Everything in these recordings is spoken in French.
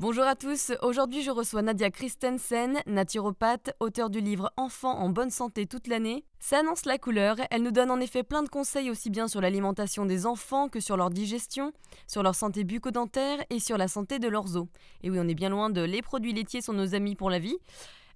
Bonjour à tous, aujourd'hui je reçois Nadia Christensen, naturopathe, auteure du livre Enfants en bonne santé toute l'année. Ça annonce la couleur, elle nous donne en effet plein de conseils aussi bien sur l'alimentation des enfants que sur leur digestion, sur leur santé bucco-dentaire et sur la santé de leurs os. Et oui, on est bien loin de les produits laitiers sont nos amis pour la vie.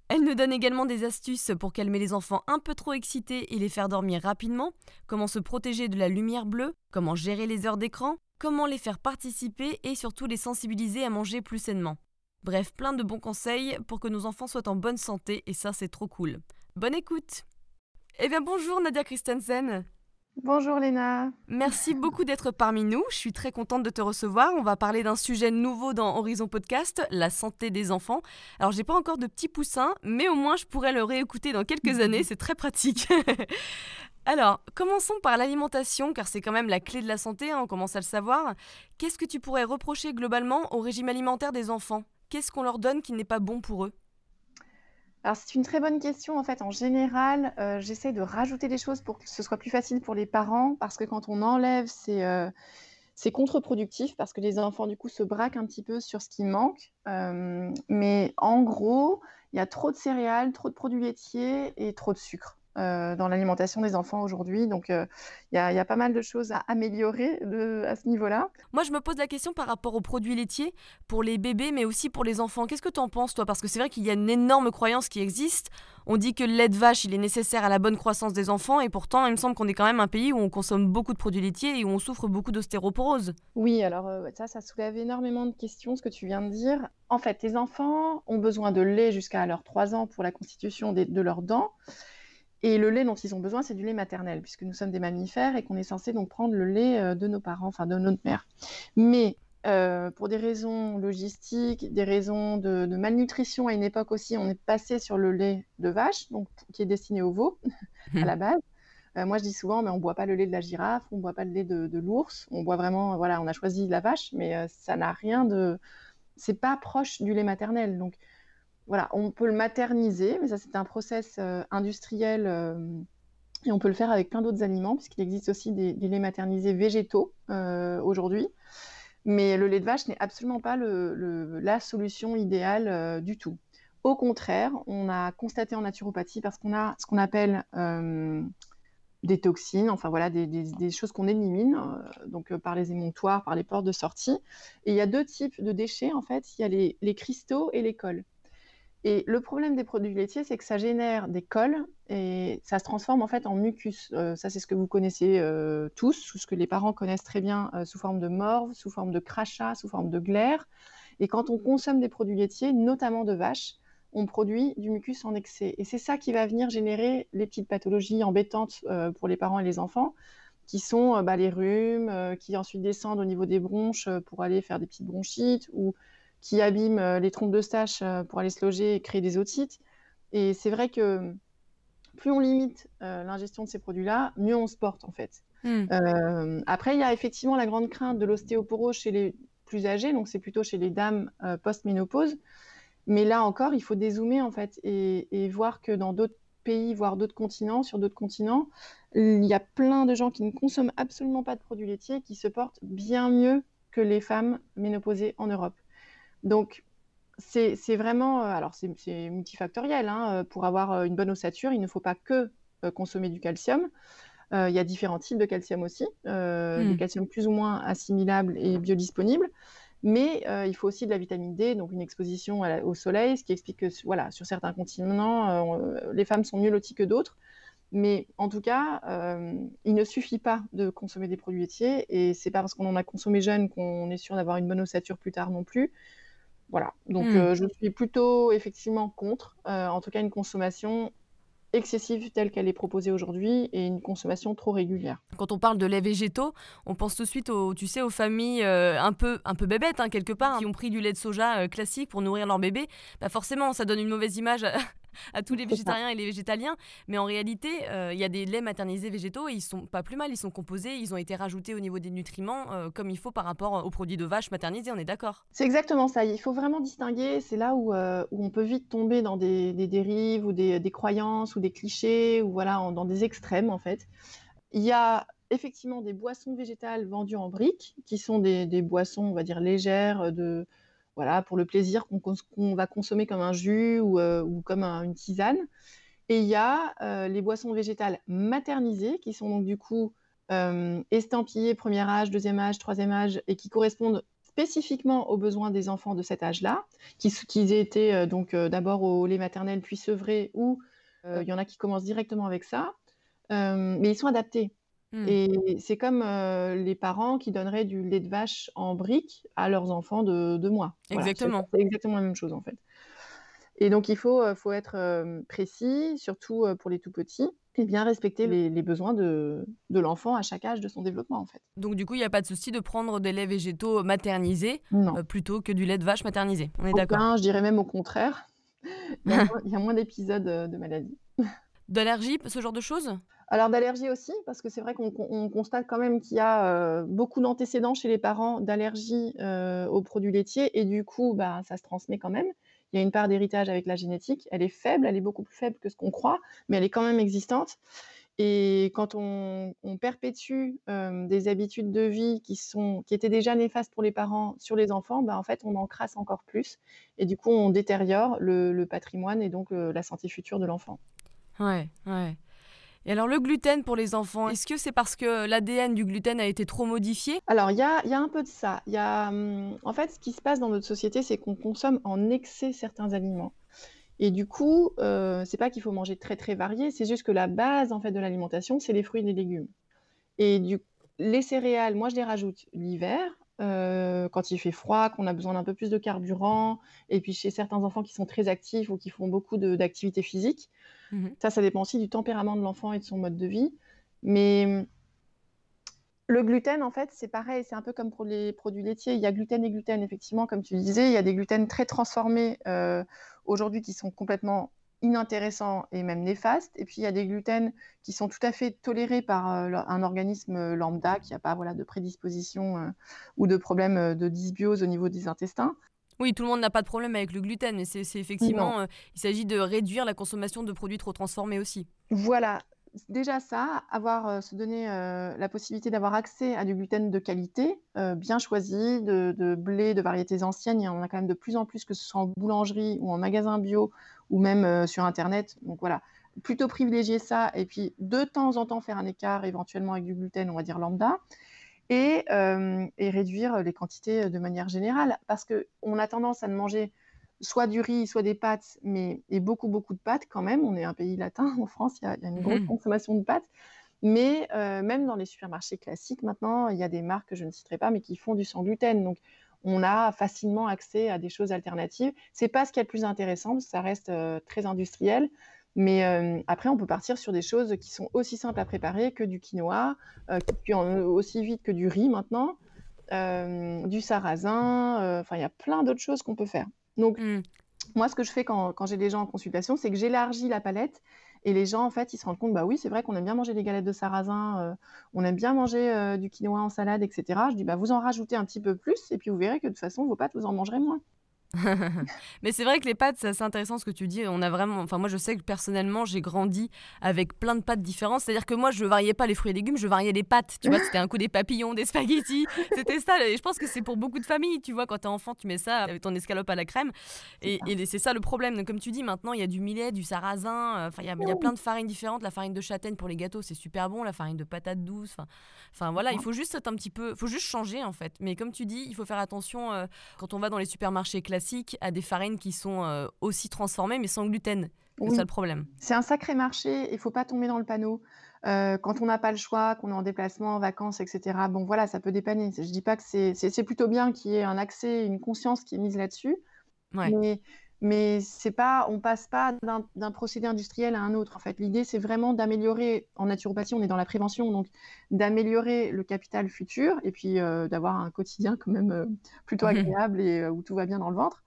Elle nous donne également des astuces pour calmer les enfants un peu trop excités et les faire dormir rapidement, comment se protéger de la lumière bleue, comment gérer les heures d'écran, comment les faire participer et surtout les sensibiliser à manger plus sainement. Bref, plein de bons conseils pour que nos enfants soient en bonne santé et ça c'est trop cool. Bonne écoute Eh bien bonjour Nadia Christensen Bonjour Léna. Merci beaucoup d'être parmi nous. Je suis très contente de te recevoir. On va parler d'un sujet nouveau dans Horizon Podcast, la santé des enfants. Alors j'ai pas encore de petits poussins, mais au moins je pourrais le réécouter dans quelques années, c'est très pratique. Alors, commençons par l'alimentation, car c'est quand même la clé de la santé, hein, on commence à le savoir. Qu'est-ce que tu pourrais reprocher globalement au régime alimentaire des enfants? Qu'est-ce qu'on leur donne qui n'est pas bon pour eux? Alors c'est une très bonne question. En fait, en général, euh, j'essaie de rajouter des choses pour que ce soit plus facile pour les parents, parce que quand on enlève, c'est euh, contre-productif, parce que les enfants, du coup, se braquent un petit peu sur ce qui manque. Euh, mais en gros, il y a trop de céréales, trop de produits laitiers et trop de sucre. Euh, dans l'alimentation des enfants aujourd'hui. Donc, euh, il y, a pas mal de choses à améliorer à ce niveau-là. Moi, je me pose la question par rapport aux produits laitiers pour les bébés, mais aussi pour les enfants. Qu'est-ce que tu en penses, toi? Parce que c'est vrai qu'il y a une énorme croyance qui existe. On dit que le lait de vache, il est nécessaire à la bonne croissance des enfants, et pourtant, il me semble qu'on est quand même un pays où on consomme beaucoup de produits laitiers et où on souffre beaucoup d'ostéoporose. Oui, alors euh, ça, ça soulève énormément de questions, ce que tu viens de dire. En fait, les enfants ont besoin de lait jusqu'à leurs 3 ans pour la constitution de leurs dents. Et le lait dont ils ont besoin, c'est du lait maternel, puisque nous sommes des mammifères et qu'on est censé donc prendre le lait euh, de nos parents, enfin de notre mère. Mais euh, pour des raisons logistiques, des raisons de, malnutrition à une époque aussi, on est passé sur le lait de vache, donc qui est destiné aux veaux à la base. Euh, moi, je dis souvent, mais on boit pas le lait de la girafe, on boit pas le lait de, de l'ours, on boit vraiment, voilà, on a choisi la vache, mais ça n'a rien de, c'est pas proche du lait maternel. Donc, voilà, on peut le materniser, mais ça c'est un process euh, industriel euh, et on peut le faire avec plein d'autres aliments, puisqu'il existe aussi des, laits maternisés végétaux euh, aujourd'hui. Mais le lait de vache n'est absolument pas la solution idéale du tout. Au contraire, on a constaté en naturopathie, parce qu'on a ce qu'on appelle des toxines, enfin voilà, des, choses qu'on élimine, donc par les émonctoires, par les portes de sortie. Et il y a deux types de déchets, en fait. Il y a les, les cristaux et les cols. Et le problème des produits laitiers, c'est que ça génère des cols et ça se transforme en fait en mucus. Euh, ça, c'est ce que vous connaissez euh, tous, ou ce que les parents connaissent très bien euh, sous forme de morve, sous forme de crachat, sous forme de glaire. Et quand on consomme des produits laitiers, notamment de vache, on produit du mucus en excès. Et c'est ça qui va venir générer les petites pathologies embêtantes pour les parents et les enfants, qui sont bah, les rhumes, qui ensuite descendent au niveau des bronches pour aller faire des petites bronchites, ou qui abîment euh, les trompes de stache euh, pour aller se loger et créer des otites. Et c'est vrai que plus on limite euh, l'ingestion de ces produits-là, mieux on se porte en fait. Hmm. après, il y a effectivement la grande crainte de l'ostéoporose chez les plus âgés, donc c'est plutôt chez les dames post-ménopause. Mais là encore, il faut dézoomer en fait et, et voir que dans d'autres pays, voire d'autres continents, sur d'autres continents, il y a plein de gens qui ne consomment absolument pas de produits laitiers qui se portent bien mieux que les femmes ménopausées en Europe. Donc, c'est vraiment, euh, alors c'est multifactoriel. Hein, euh, pour avoir euh, une bonne ossature, il ne faut pas que consommer du calcium. il y a différents types de calcium aussi, euh, des hmm. calciums plus ou moins assimilables et biodisponibles. Mais il faut aussi de la vitamine D, donc une exposition au soleil, ce qui explique que voilà, sur certains continents, les femmes sont mieux loties que d'autres. Mais en tout cas, il ne suffit pas de consommer des produits laitiers, et c'est pas parce qu'on en a consommé jeune qu'on est sûr d'avoir une bonne ossature plus tard non plus. Voilà, donc Mmh. je suis plutôt effectivement contre, en tout cas une consommation excessive telle qu'elle est proposée aujourd'hui et une consommation trop régulière. Quand on parle de lait végétaux, on pense tout de suite aux, tu sais, aux familles euh, un peu, un peu bébêtes hein, quelque part, hein, qui ont pris du lait de soja euh, classique pour nourrir leur bébé. Bah forcément, ça donne une mauvaise image à tous les végétariens et les végétaliens. Mais en réalité, euh, il y a des laits maternisés végétaux et ils sont pas plus mal. Ils sont composés, ils ont été rajoutés au niveau des nutriments euh, comme il faut par rapport aux produits de vache maternisés. On est d'accord C'est exactement ça. Il faut vraiment distinguer. C'est là où, euh, où, on peut vite tomber dans des, des dérives ou des, des, croyances ou des clichés ou voilà, en, dans des extrêmes en fait. Il y a effectivement des boissons végétales vendues en briques qui sont des, des boissons, on va dire, légères de voilà, pour le plaisir qu'on qu va consommer comme un jus ou, euh, comme un, une tisane. Et il y a euh, les boissons végétales maternisées, qui sont donc du coup euh, estampillées premier âge, deuxième âge, troisième âge, et qui correspondent spécifiquement aux besoins des enfants de cet âge-là, qui, aient été donc d'abord au lait maternel puis sevrés, ou il y en a qui commencent directement avec ça, mais ils sont adaptés. Mmh. Et c'est comme euh, les parents qui donneraient du lait de vache en brique à leurs enfants de deux mois. Exactement. c'est exactement la même chose en fait. Et donc il faut, faut être précis, surtout pour les tout petits, et bien respecter les, les besoins de, de l'enfant à chaque âge de son développement en fait. Donc du coup, il n'y a pas de souci de prendre des laits végétaux maternisés plutôt que du lait de vache maternisé. On est d'accord Je dirais même au contraire. il y a moins, moins d'épisodes de maladie. D'allergie, ce genre de choses? Alors d'allergie aussi, parce que c'est vrai qu'on on constate quand même qu'il y a euh, beaucoup d'antécédents chez les parents d'allergie euh, aux produits laitiers, et du coup, bah, ça se transmet quand même. Il y a une part d'héritage avec la génétique. Elle est faible, elle est beaucoup plus faible que ce qu'on croit, mais elle est quand même existante. Et quand on, perpétue euh, des habitudes de vie qui, sont, qui étaient déjà néfastes pour les parents sur les enfants, bah, en fait, on en crasse encore plus. Et du coup, on détériore le, patrimoine et donc la santé future de l'enfant. Ouais, ouais. Et alors le gluten pour les enfants, est-ce que c'est parce que l'ADN du gluten a été trop modifié? Alors il y a, un peu de ça. Y a, hum, en fait, ce qui se passe dans notre société, c'est qu'on consomme en excès certains aliments. Et du coup, euh, c'est pas qu'il faut manger très très varié, c'est juste que la base en fait de l'alimentation, c'est les fruits et les légumes. Et du, les céréales, moi je les rajoute l'hiver, euh, quand il fait froid, qu'on a besoin d'un peu plus de carburant, et puis chez certains enfants qui sont très actifs ou qui font beaucoup d'activités physiques. Mmh. Ça, ça dépend aussi du tempérament de l'enfant et de son mode de vie. Mais le gluten, en fait, c'est pareil, c'est un peu comme pour les produits laitiers. Il y a gluten et gluten, effectivement, comme tu disais. Il y a des gluten très transformés euh, aujourd'hui qui sont complètement inintéressants et même néfastes. Et puis, il y a des gluten qui sont tout à fait tolérés par euh, un organisme lambda qui n'a pas voilà, de prédisposition euh, ou de problème de dysbiose au niveau des intestins. Oui, tout le monde n'a pas de problème avec le gluten, mais c'est effectivement, euh, il s'agit de réduire la consommation de produits trop transformés aussi. Voilà, déjà ça, avoir, euh, se donner euh, la possibilité d'avoir accès à du gluten de qualité, euh, bien choisi, de, de, blé, de variétés anciennes. Il y en a quand même de plus en plus, que ce soit en boulangerie ou en magasin bio ou même euh, sur Internet. Donc voilà, plutôt privilégier ça et puis de temps en temps faire un écart éventuellement avec du gluten, on va dire lambda. Et, euh, et, réduire les quantités de manière générale. Parce qu'on a tendance à ne manger soit du riz, soit des pâtes, mais et beaucoup, beaucoup de pâtes quand même. On est un pays latin en France, il y a, il y a une grosse mmh. consommation de pâtes. Mais euh, même dans les supermarchés classiques, maintenant, il y a des marques que je ne citerai pas, mais qui font du sans gluten. Donc, on a facilement accès à des choses alternatives. C'est pas ce qui est le plus intéressant, ça reste euh, très industriel. Mais euh, après, on peut partir sur des choses qui sont aussi simples à préparer que du quinoa, euh, qui cuit aussi vite que du riz maintenant, du sarrasin. Enfin, il y a plein d'autres choses qu'on peut faire. Donc, mmh. moi, ce que je fais quand, quand j'ai des gens en consultation, c'est que j'élargis la palette. Et les gens, en fait, ils se rendent compte, bah oui, c'est vrai qu'on aime bien manger des galettes de sarrasin, on aime bien manger du quinoa en salade, etc. Je dis, bah vous en rajoutez un petit peu plus, et puis vous verrez que de toute façon, vos pâtes, vous en mangerez moins. Mais c'est vrai que les pâtes, c'est assez intéressant ce que tu dis. On a vraiment, enfin moi je sais que personnellement j'ai grandi avec plein de pâtes différentes. C'est-à-dire que moi je variais pas les fruits et légumes, je variais les pâtes. Tu vois, c'était un coup des papillons, des spaghettis. C'était ça. Et je pense que c'est pour beaucoup de familles. Tu vois, quand t'es enfant, tu mets ça avec ton escalope à la crème. Et, et c'est ça le problème. Donc, comme tu dis, maintenant il y a du millet, du sarrasin. Euh, enfin, il y, y, a plein de farines différentes. La farine de châtaigne pour les gâteaux, c'est super bon. La farine de patate douce. Enfin, enfin voilà, il faut juste être un petit peu, faut juste changer en fait. Mais comme tu dis, il faut faire attention euh, quand on va dans les supermarchés classiques à des farines qui sont euh, aussi transformées mais sans gluten. C'est oui. ça le problème. C'est un sacré marché, il faut pas tomber dans le panneau. Euh, quand on n'a pas le choix, qu'on est en déplacement, en vacances, etc. Bon voilà, ça peut dépanner. Je dis pas que c'est plutôt bien qu'il y ait un accès, une conscience qui est mise là-dessus. Mais, mais c'est pas, on passe pas d'un procédé industriel à un autre. En fait, l'idée, c'est vraiment d'améliorer. En naturopathie, on est dans la prévention, donc d'améliorer le capital futur et puis euh, d'avoir un quotidien quand même euh, plutôt agréable et euh, où tout va bien dans le ventre.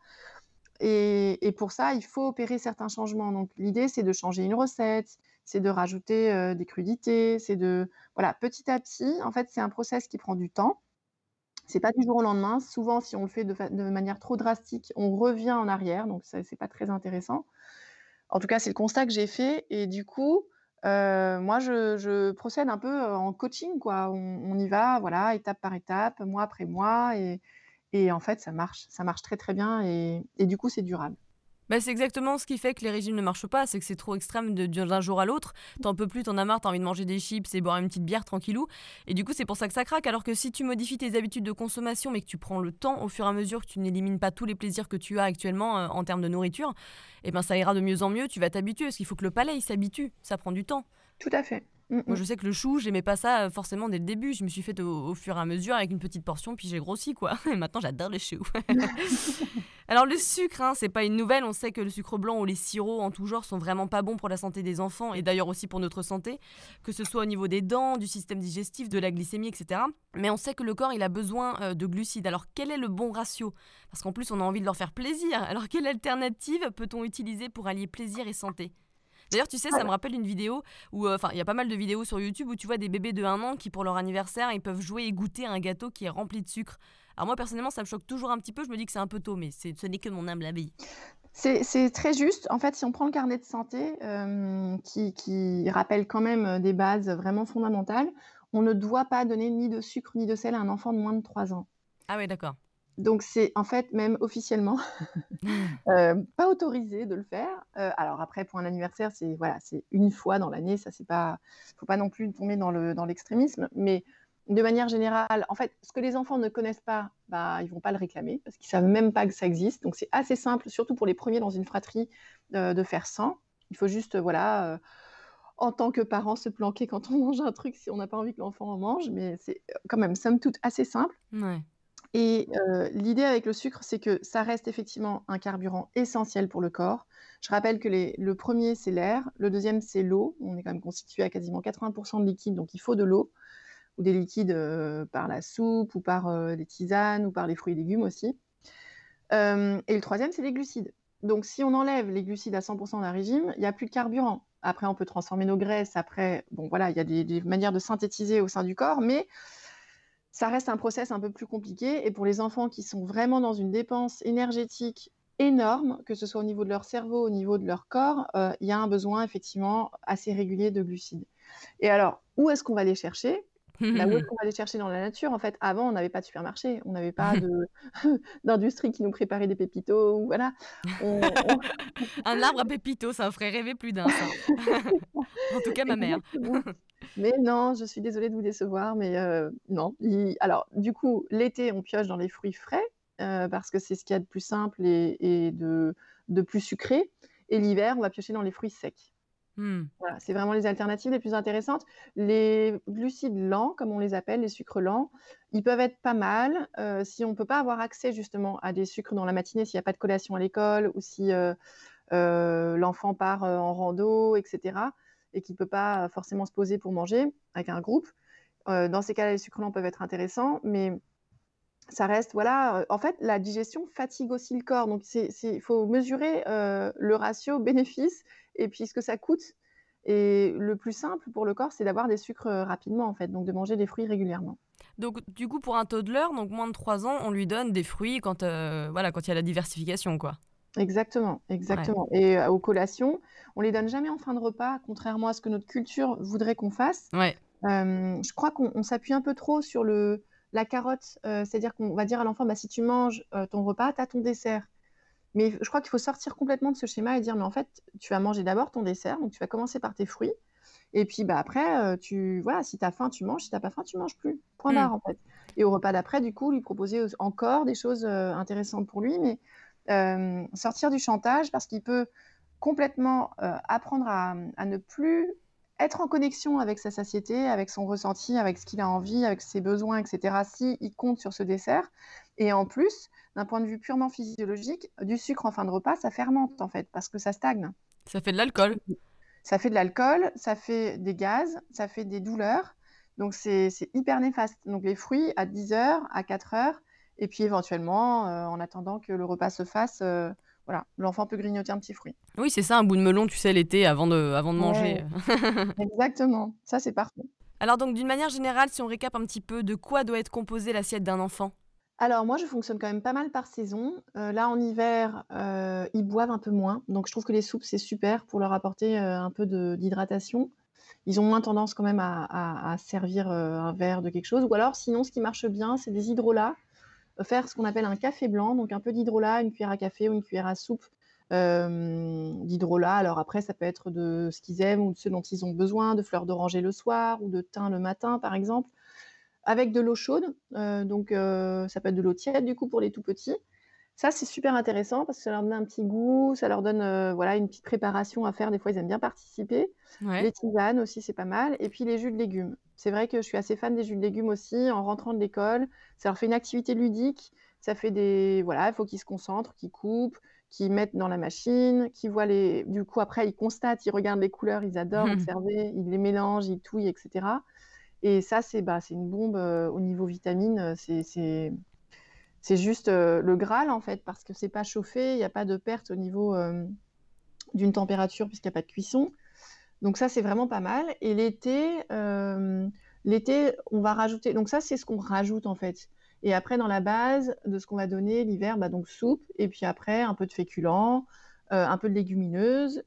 Et, et, pour ça, il faut opérer certains changements. Donc, l'idée, c'est de changer une recette, c'est de rajouter des crudités, c'est de voilà, petit à petit. En fait, c'est un process qui prend du temps. C'est pas du jour au lendemain. Souvent, si on le fait de, manière trop drastique, on revient en arrière, donc ça, c'est pas très intéressant. En tout cas, c'est le constat que j'ai fait et du coup, euh, moi, je, procède un peu euh, en coaching, quoi. On, y va, voilà, étape par étape, mois après mois, et, en fait, ça marche, ça marche très très bien et du coup, c'est durable. Bah, c'est exactement ce qui fait que les régimes ne marchent pas, c'est que c'est trop extrême d'un jour à l'autre. T'en peux plus, t'en as marre, t'as envie de manger des chips et boire une petite bière tranquillou. Et du coup, c'est pour ça que ça craque. Alors que si tu modifies tes habitudes de consommation, mais que tu prends le temps au fur et à mesure que tu n'élimines pas tous les plaisirs que tu as actuellement euh, en termes de nourriture, et eh ben ça ira de mieux en mieux. Tu vas t'habituer, parce qu'il faut que le palais s'habitue. Ça prend du temps. Tout à fait. Moi, je sais que le chou, j'aimais pas ça euh, forcément dès le début. Je me suis fait au, fur et à mesure avec une petite portion, puis j'ai grossi, quoi. Et maintenant, j'adore le chou. Alors, le sucre, hein, c'est pas une nouvelle. On sait que le sucre blanc ou les sirops en tout genre sont vraiment pas bons pour la santé des enfants et d'ailleurs aussi pour notre santé, que ce soit au niveau des dents, du système digestif, de la glycémie, etc. Mais on sait que le corps, il a besoin euh, de glucides. Alors, quel est le bon ratio? Parce qu'en plus, on a envie de leur faire plaisir. Alors, quelle alternative peut-on utiliser pour allier plaisir et santé? D'ailleurs, tu sais, ça me rappelle une vidéo où, euh, enfin, il y a pas mal de vidéos sur YouTube où tu vois des bébés de 1 an qui, pour leur anniversaire, ils peuvent jouer et goûter un gâteau qui est rempli de sucre. Alors moi, personnellement, ça me choque toujours un petit peu. Je me dis que c'est un peu tôt, mais ce n'est que mon humble avis. C'est très juste. En fait, si on prend le carnet de santé, euh, qui, qui, rappelle quand même des bases vraiment fondamentales, on ne doit pas donner ni de sucre ni de sel à un enfant de moins de 3 ans. Ah oui, d'accord. Donc c'est en fait même officiellement euh, pas autorisé de le faire. Euh, alors après pour un anniversaire c'est voilà c'est une fois dans l'année ça c'est pas faut pas non plus tomber dans le dans l'extrémisme mais de manière générale en fait ce que les enfants ne connaissent pas bah ils vont pas le réclamer parce qu'ils savent même pas que ça existe donc c'est assez simple surtout pour les premiers dans une fratrie euh, de faire sans. Il faut juste voilà en tant que parent se planquer quand on mange un truc si on n'a pas envie que l'enfant en mange mais c'est quand même somme toute assez simple. Ouais. Et l'idée avec le sucre, c'est que ça reste effectivement un carburant essentiel pour le corps. Je rappelle que le premier, c'est l'air, le deuxième, c'est l'eau. On est quand même constitué à quasiment 80% de liquide, donc il faut de l'eau ou des liquides, par la soupe ou par, des tisanes ou par les fruits et légumes aussi. et le troisième, c'est les glucides. Donc si on enlève les glucides à 100 d'un régime, il n'y a plus de carburant. Après, on peut transformer nos graisses, après, bon voilà, il y a des des manières de synthétiser au sein du corps, mais ça reste un process un peu plus compliqué. Et pour les enfants qui sont vraiment dans une dépense énergétique énorme, que ce soit au niveau de leur cerveau, au niveau de leur corps, euh, il y a un besoin effectivement assez régulier de glucides. Et alors, où est-ce qu'on va les chercher? Là où est-ce qu'on va les chercher dans la nature? En fait, avant, on n'avait pas de supermarché, on n'avait pas d'industrie qui nous préparait des pépitos. Voilà. un arbre à pépitos, ça ferait rêver plus d'un. en tout cas, ma mère. Mais non, je suis désolée de vous décevoir, mais euh, non. Alors, du coup, l'été, on pioche dans les fruits frais euh, parce que c'est ce qu'il y a de plus simple et, de, plus sucré. Et l'hiver, on va piocher dans les fruits secs. Mmh. Voilà, c'est vraiment les alternatives les plus intéressantes. Les glucides lents, comme on les appelle, les sucres lents, ils peuvent être pas mal euh, si on ne peut pas avoir accès justement à des sucres dans la matinée, s'il n'y a pas de collation à l'école ou si l'enfant part en rando, etc et qui ne peut pas forcément se poser pour manger avec un groupe. Euh, dans ces cas-là, les sucres lents peuvent être intéressants, mais ça reste, voilà, euh, en fait, la digestion fatigue aussi le corps. Donc, il faut mesurer euh, le ratio bénéfice et puis ce que ça coûte. Et le plus simple pour le corps, c'est d'avoir des sucres rapidement, en fait, donc de manger des fruits régulièrement. Donc, du coup, pour un toddler, donc moins de 3 ans, on lui donne des fruits quand, voilà, quand il y a la diversification, quoi. Exactement, exactement. Et aux collations, on les donne jamais en fin de repas, contrairement à ce que notre culture voudrait qu'on fasse. Ouais. je crois qu'on s'appuie un peu trop sur le, la carotte, c'est-à-dire qu'on va dire à l'enfant, bah, si tu manges ton repas, tu as ton dessert. Mais je crois qu'il faut sortir complètement de ce schéma et dire, mais en fait, tu vas manger d'abord ton dessert, donc tu vas commencer par tes fruits. Et puis bah, après, tu, voilà, si tu as faim, tu manges, si tu n'as pas faim, tu manges plus. Point mmh. barre, en fait. Et au repas d'après, du coup, lui proposer encore des choses intéressantes pour lui, mais euh, sortir du chantage parce qu'il peut complètement euh, apprendre à, ne plus être en connexion avec sa satiété, avec son ressenti, avec ce qu'il a envie, avec ses besoins, etc. Si il compte sur ce dessert, et en plus d'un point de vue purement physiologique, du sucre en fin de repas, ça fermente en fait, parce que ça stagne. Ça fait de l'alcool. Ça fait de l'alcool, ça fait des gaz, ça fait des douleurs. Donc c'est hyper néfaste. Donc les fruits à 10 heures, à 4 heures, et puis éventuellement, euh, en attendant que le repas se fasse, euh, voilà, l'enfant peut grignoter un petit fruit. Oui, c'est ça, un bout de melon, tu sais, l'été, avant de, avant de manger. Exactement, ça c'est parfait. Alors donc d'une manière générale, si on récap un petit peu, de quoi doit être composée l'assiette d'un enfant? Alors moi, je fonctionne quand même pas mal par saison. Euh, là, en hiver, ils boivent un peu moins. Donc je trouve que les soupes, c'est super pour leur apporter un peu d'hydratation ils ont moins tendance quand même à, servir euh, un verre de quelque chose. Ou alors, sinon, ce qui marche bien, c'est des hydrolats. Euh, faire ce qu'on appelle un café blanc, donc un peu d'hydrolat, une cuillère à café ou une cuillère à soupe euh, d'hydrolat. Alors après, ça peut être de ce qu'ils aiment ou de ce dont ils ont besoin, de fleurs d'oranger le soir ou de thym le matin, par exemple, avec de l'eau chaude. donc ça peut être de l'eau tiède, du coup, pour les tout petits. Ça, c'est super intéressant parce que ça leur donne un petit goût, ça leur donne euh, voilà, une petite préparation à faire. Des fois, ils aiment bien participer. Les tisanes aussi, c'est pas mal. Et puis les jus de légumes. C'est vrai que je suis assez fan des jus de légumes aussi. En rentrant de l'école, ça leur fait une activité ludique. Ça fait des. Voilà, il faut qu'ils se concentrent, qu'ils coupent, qu'ils mettent dans la machine, qu'ils voient les. Du coup, après, ils constatent, ils regardent les couleurs, ils adorent observer, ils les mélangent, ils touillent, etc. Et ça, c'est bah, une bombe euh, au niveau vitamines. C'est c'est juste euh, le Graal en fait, parce que c'est pas chauffé, il n'y a pas de perte au niveau euh, d'une température puisqu'il n'y a pas de cuisson. Donc ça c'est vraiment pas mal. Et l'été, euh, l'été on va rajouter. Donc ça c'est ce qu'on rajoute en fait. Et après dans la base de ce qu'on va donner l'hiver, bah, donc soupe. Et puis après un peu de féculents, un peu de légumineuses.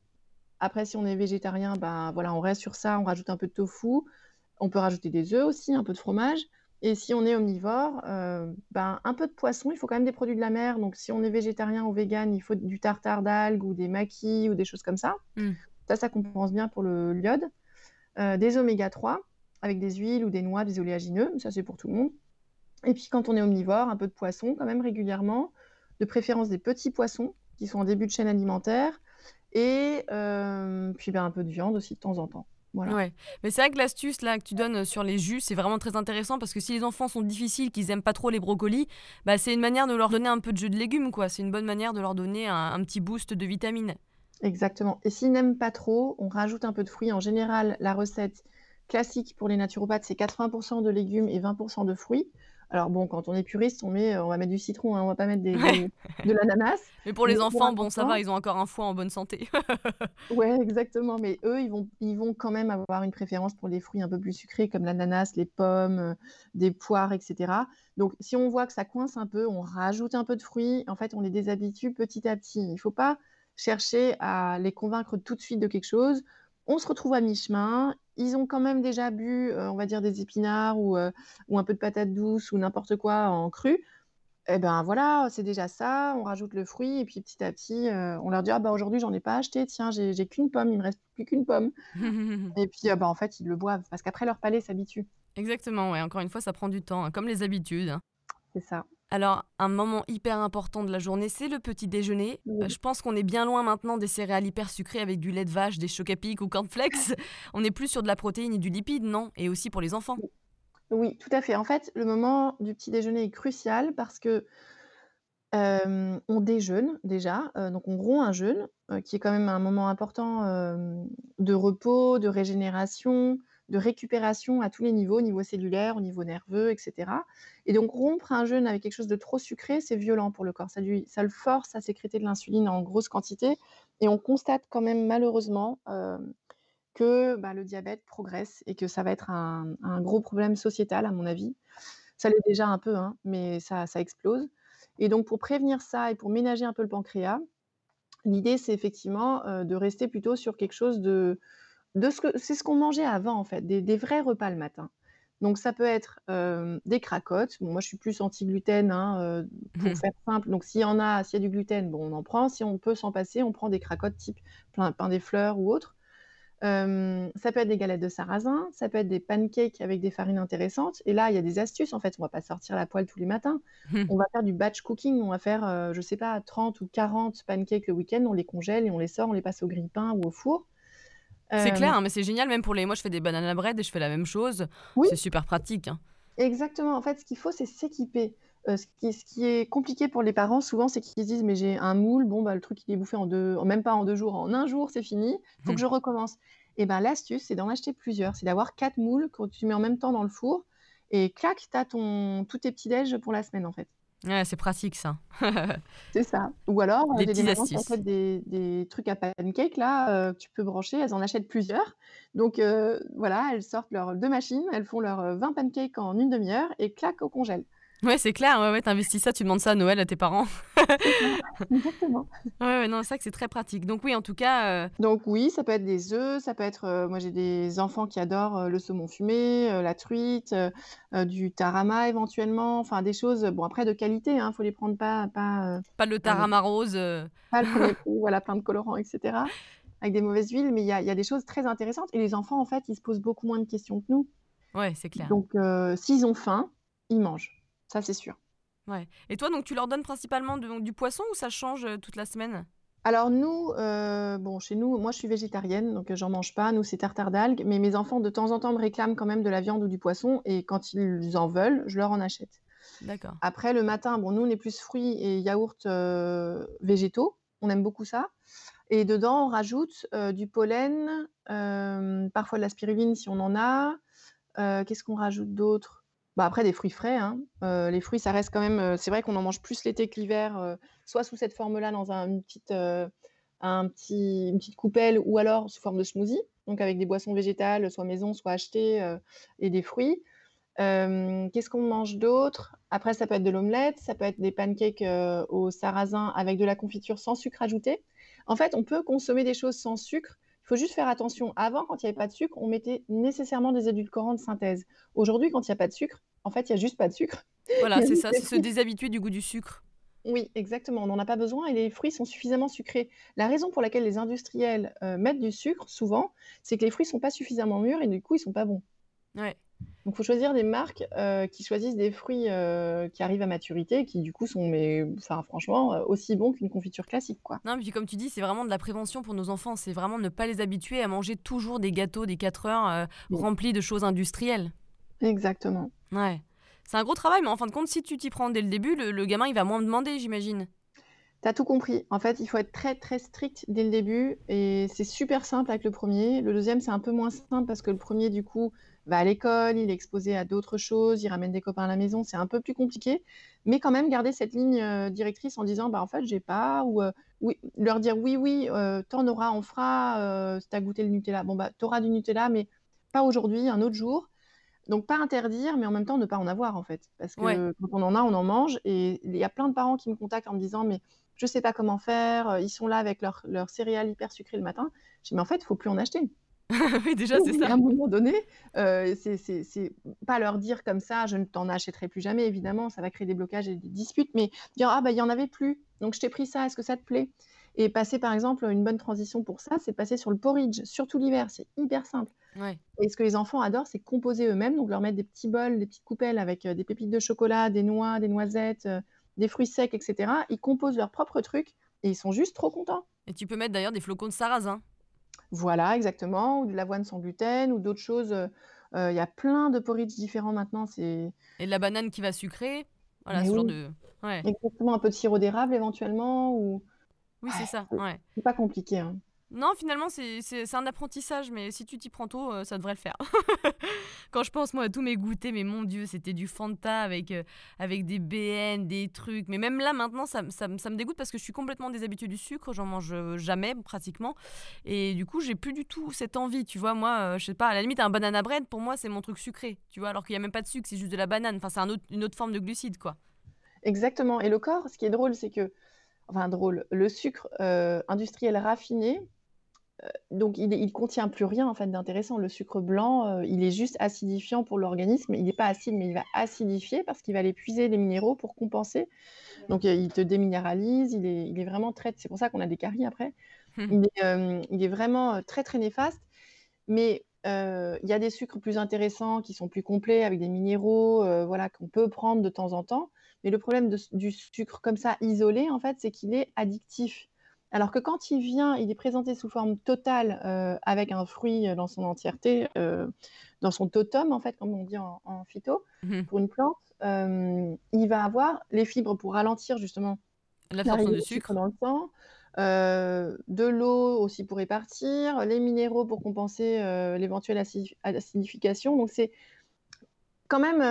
Après si on est végétarien, bah, voilà on reste sur ça, on rajoute un peu de tofu. On peut rajouter des œufs aussi, un peu de fromage. Et si on est omnivore, euh, ben, un peu de poisson, il faut quand même des produits de la mer. Donc, si on est végétarien ou vegan, il faut du tartare d'algues ou des maquis ou des choses comme ça. Mmh. Ça, ça compense bien pour le l'iode. Euh, des oméga 3 avec des huiles ou des noix, des oléagineux. Ça, c'est pour tout le monde. Et puis, quand on est omnivore, un peu de poisson quand même régulièrement. De préférence des petits poissons qui sont en début de chaîne alimentaire. Et euh, puis, ben, un peu de viande aussi de temps en temps. Ouais. Mais c'est vrai que l'astuce là que tu donnes sur les jus, c'est vraiment très intéressant parce que si les enfants sont difficiles, qu'ils aiment pas trop les brocolis, bah c'est une manière de leur donner un peu de jus de légumes quoi. C'est une bonne manière de leur donner un, petit boost de vitamines. Exactement. Et s'ils n'aiment pas trop, on rajoute un peu de fruits. En général, la recette classique pour les naturopathes, c'est 80% de légumes et 20% de fruits. Alors bon, quand on est puriste, on, met, on va mettre du citron, hein, on va pas mettre des, de l'ananas. Mais pour les enfants, bon, ça va, ils ont encore un foie en bonne santé. ouais, exactement. Mais eux, ils vont, ils vont quand même avoir une préférence pour les fruits un peu plus sucrés, comme l'ananas, les pommes, euh, des poires, etc. Donc, si on voit que ça coince un peu, on rajoute un peu de fruits. En fait, on les déshabitue petit à petit. Il ne faut pas chercher à les convaincre tout de suite de quelque chose. On se retrouve à mi-chemin ils ont quand même déjà bu, euh, on va dire, des épinards ou, euh, ou un peu de patates douces ou n'importe quoi en cru, eh ben voilà, c'est déjà ça, on rajoute le fruit et puis petit à petit, euh, on leur dit: «Ah bah, aujourd'hui j'en ai pas acheté, tiens, j'ai qu'une pomme, il me reste plus qu'une pomme» et puis, bah, en fait, ils le boivent parce qu'après leur palais s'habitue. Exactement, ouais, encore une fois, ça prend du temps, hein, comme les habitudes, hein. C'est ça. Alors, un moment hyper important de la journée, c'est le petit déjeuner. Euh, je pense qu'on est bien loin maintenant des céréales hyper sucrées avec du lait de vache, des chocs à pic ou cornflakes. On est plus sur de la protéine et du lipide, non? Et aussi pour les enfants. Oui, tout à fait. En fait, le moment du petit déjeuner est crucial parce que euh, on déjeune déjà, euh, donc on rompt un jeûne, qui est quand même un moment important de repos, de régénération, de récupération à tous les niveaux, au niveau cellulaire, au niveau nerveux, etc. Et donc rompre un jeûne avec quelque chose de trop sucré, c'est violent pour le corps. Ça, lui, ça le force à sécréter de l'insuline en grosse quantité. Et on constate quand même malheureusement euh, que bah, le diabète progresse et que ça va être un, gros problème sociétal, à mon avis. Ça l'est déjà un peu, hein, mais ça, ça explose. Et donc pour prévenir ça et pour ménager un peu le pancréas, l'idée c'est effectivement euh, de rester plutôt sur quelque chose de ce que c'est ce qu'on mangeait avant en fait, des, vrais repas le matin. Donc ça peut être des cracottes. moi je suis plus anti-gluten hein, pour mmh. faire simple. Donc s'il y en a, s'il y a du gluten, bon on en prend. Si on peut s'en passer, on prend des cracottes type pain, pain des fleurs ou autre. ça peut être des galettes de sarrasin, ça peut être des pancakes avec des farines intéressantes. Et là, il y a des astuces en fait. On va pas sortir la poêle tous les matins. On va faire du batch cooking. On va faire, je sais pas, 30 ou 40 pancakes le week-end. On les congèle et on les sort, on les passe au grille-pain ou au four. C'est clair, hein, mais c'est génial, même pour les. Moi, je fais des banana bread et je fais la même chose. C'est super pratique. Hein. Exactement. En fait, ce qu'il faut, c'est s'équiper. euh, ce qui, ce qui est compliqué pour les parents, souvent, c'est qu'ils se disent, mais j'ai un moule, bon, bah, le truc, il est bouffé en deux, même pas en deux jours, en un jour, c'est fini, il faut que Mmh. je recommence. Et ben l'astuce, c'est d'en acheter plusieurs, c'est d'avoir quatre moules que tu mets en même temps dans le four, et clac, tu as ton, tous tes petits déj pour la semaine, en fait. Ouais, c'est pratique ça. C'est ça. Ou alors, j'ai des mamans qui achètent des des trucs à pancakes là, que tu peux brancher, elles en achètent plusieurs. Donc heu, voilà, elles sortent leurs 2 machines, elles font leurs, heu, 20 pancakes en une demi heure et clac, au congèle. Ouais, c'est clair, ouais, ouais, tu investis ça, tu demandes ça à Noël à tes parents. Exactement. Ouais, ouais, non, c'est vrai que c'est très pratique. Donc oui, en tout cas, heu Donc oui, ça peut être des œufs, ça peut être, heu, moi j'ai des enfants qui adorent, heu, le saumon fumé, la truite, du tarama éventuellement, enfin des choses, bon après de qualité, hein, faut les prendre pas pas, pas le tarama rose, pas le 1er prix, voilà, plein de colorants et cetera, avec des mauvaises huiles, mais il y a il y a des choses très intéressantes et les enfants, en fait, ils se posent beaucoup moins de questions que nous. Ouais, c'est clair. Donc s'ils ont faim, ils mangent, ça c'est sûr. Ouais. Et toi, donc tu leur donnes principalement de donc du poisson ou ça change, heu, toute la semaine? Alors nous, heu, bon chez nous, moi je suis végétarienne, donc heu, j'en mange pas, nous c'est tartare d'algues, mais mes enfants de temps en temps me réclament quand même de la viande ou du poisson et quand ils en veulent, je leur en achète. D'accord. Après le matin, bon nous on est plus fruits et yaourts, heu, végétaux, on aime beaucoup ça et dedans on rajoute, du pollen, parfois de la spiruline si on en a, qu'est-ce qu'on rajoute d'autre? Bah, après des fruits frais, hein, heu, les fruits ça reste quand même, heu, c'est vrai qu'on en mange plus l'été que l'hiver, heu, soit sous cette forme-là dans un une petite, un petit une petite coupelle ou alors sous forme de smoothie, donc avec des boissons végétales, soit maison, soit achetées, et des fruits. Qu'est-ce qu'on mange d'autre? Après ça peut être de l'omelette, ça peut être des pancakes, heu, au sarrasin avec de la confiture sans sucre ajouté. En fait, on peut consommer des choses sans sucre, il faut juste faire attention. Avant, quand il y avait pas de sucre, on mettait nécessairement des édulcorants de synthèse. Aujourd'hui, quand il y a pas de sucre, en fait, il y a juste pas de sucre. Il Voilà, c'est ça, c'est se déshabituer du goût du sucre. Oui, exactement, on n'en a pas besoin et les fruits sont suffisamment sucrés. La raison pour laquelle les industriels, heu, mettent du sucre souvent, c'est que les fruits sont pas suffisamment mûrs et du coup, ils sont pas bons. Ouais. Donc faut choisir des marques, heu, qui choisissent des fruits, heu, qui arrivent à maturité, qui du coup sont mais enfin franchement, aussi bons qu'une confiture classique, quoi. Non, puis comme tu dis, c'est vraiment de la prévention pour nos enfants. C'est vraiment ne pas les habituer à manger toujours des gâteaux des 4 heures, heu, remplis de choses industrielles. Exactement. Ouais. C'est un gros travail, mais en fin de compte, si tu t'y prends dès le début, le gamin, il va moins demander, j'imagine? Tu as tout compris. En fait, il faut être très, très strict dès le début et c'est super simple avec le 1er. Le 2e, c'est un peu moins simple parce que le 1er, du coup, va à l'école, il est exposé à d'autres choses, il ramène des copains à la maison, c'est un peu plus compliqué. Mais quand même garder cette ligne, heu, directrice en disant: «Bah, en fait, j'ai pas» ou heu, oui, leur dire: «Oui, oui, heu, tu en auras, on fera, heu, si tu as goûté le Nutella, bon, bah, tu auras du Nutella, mais pas aujourd'hui, un autre jour». Donc pas interdire, mais en même temps ne pas en avoir, en fait. Parce Ouais. que quand on en a, on en mange et il y a plein de parents qui me contactent en me disant: «Mais je sais pas comment faire, heu, ils sont là avec leurs leurs céréales hyper sucrées le matin». Je dis: «Mais en fait, il faut plus en acheter». Oui, déjà, c'est ça. à un moment donné, c'est c'est pas leur dire comme ça: «Je ne t'en achèterai plus jamais», évidemment, ça va créer des blocages et des disputes, mais dire: «Ah bah, il y en avait plus, donc je t'ai pris ça, est-ce que ça te plaît?» Et passer, par exemple, une bonne transition pour ça, c'est de passer sur le porridge, surtout l'hiver, c'est hyper simple Ouais. et ce que les enfants adorent, c'est composer eux-mêmes, donc leur mettre des petits bols, des petites coupelles avec, heu, des pépites de chocolat, des noix, des noisettes, heu, des fruits secs et cetera. Ils composent leur propre truc et ils sont juste trop contents. Et tu peux mettre d'ailleurs des flocons de sarrasin. Voilà, exactement, ou de l'avoine sans gluten ou d'autres choses, heu, il y a plein de porridge différents maintenant, c'est Et de la banane qui va sucrer. Voilà, mais ce genre oui, de ouais. exactement, un peu de sirop d'érable éventuellement ou Oui, c'est ça, ouais, c'est pas compliqué, hein. Non, finalement, c'est c'est c'est un apprentissage, mais si tu t'y prends tôt, heu, ça devrait le faire. Quand je pense, moi, à tous mes goûters, mais mon Dieu, c'était du Fanta avec, heu, avec des BN, des trucs. Mais même là, maintenant, ça me ça me ça me dégoûte parce que je suis complètement déshabituée du sucre. J'en mange, heu, jamais pratiquement et du coup, j'ai plus du tout cette envie, tu vois? Moi, heu, je sais pas, à la limite, un banana bread, pour moi, c'est mon truc sucré, tu vois? Alors qu'il y a même pas de sucre, c'est juste de la banane. Enfin, c'est un autre une autre forme de glucide, quoi. Exactement et le corps, ce qui est drôle, c'est que enfin drôle, le sucre, heu, industriel raffiné, heu, donc il il contient plus rien, en fait, d'intéressant. Le sucre blanc, heu, il est juste acidifiant pour l'organisme. Il est pas acide, mais il va acidifier parce qu'il va aller puiser les minéraux pour compenser. Donc il te déminéralise, il est il est vraiment très c'est pour ça qu'on a des caries après. Il est, hem, il est vraiment, très, très néfaste, mais il y a des sucres plus intéressants qui sont plus complets avec des minéraux, voilà, qu'on peut prendre de temps en temps. Mais le problème de du sucre comme ça isolé, en fait, c'est qu'il est addictif. Alors que quand il vient, il est présenté sous forme totale euh, avec un fruit dans son entièreté, euh, dans son totem en fait, comme on dit en, phyto, mmh pour une plante, il va avoir les fibres pour ralentir justement l'absorption de sucre dans le sang, de l'eau aussi pour répartir, les minéraux pour compenser l'éventuelle acidification. Donc c'est quand même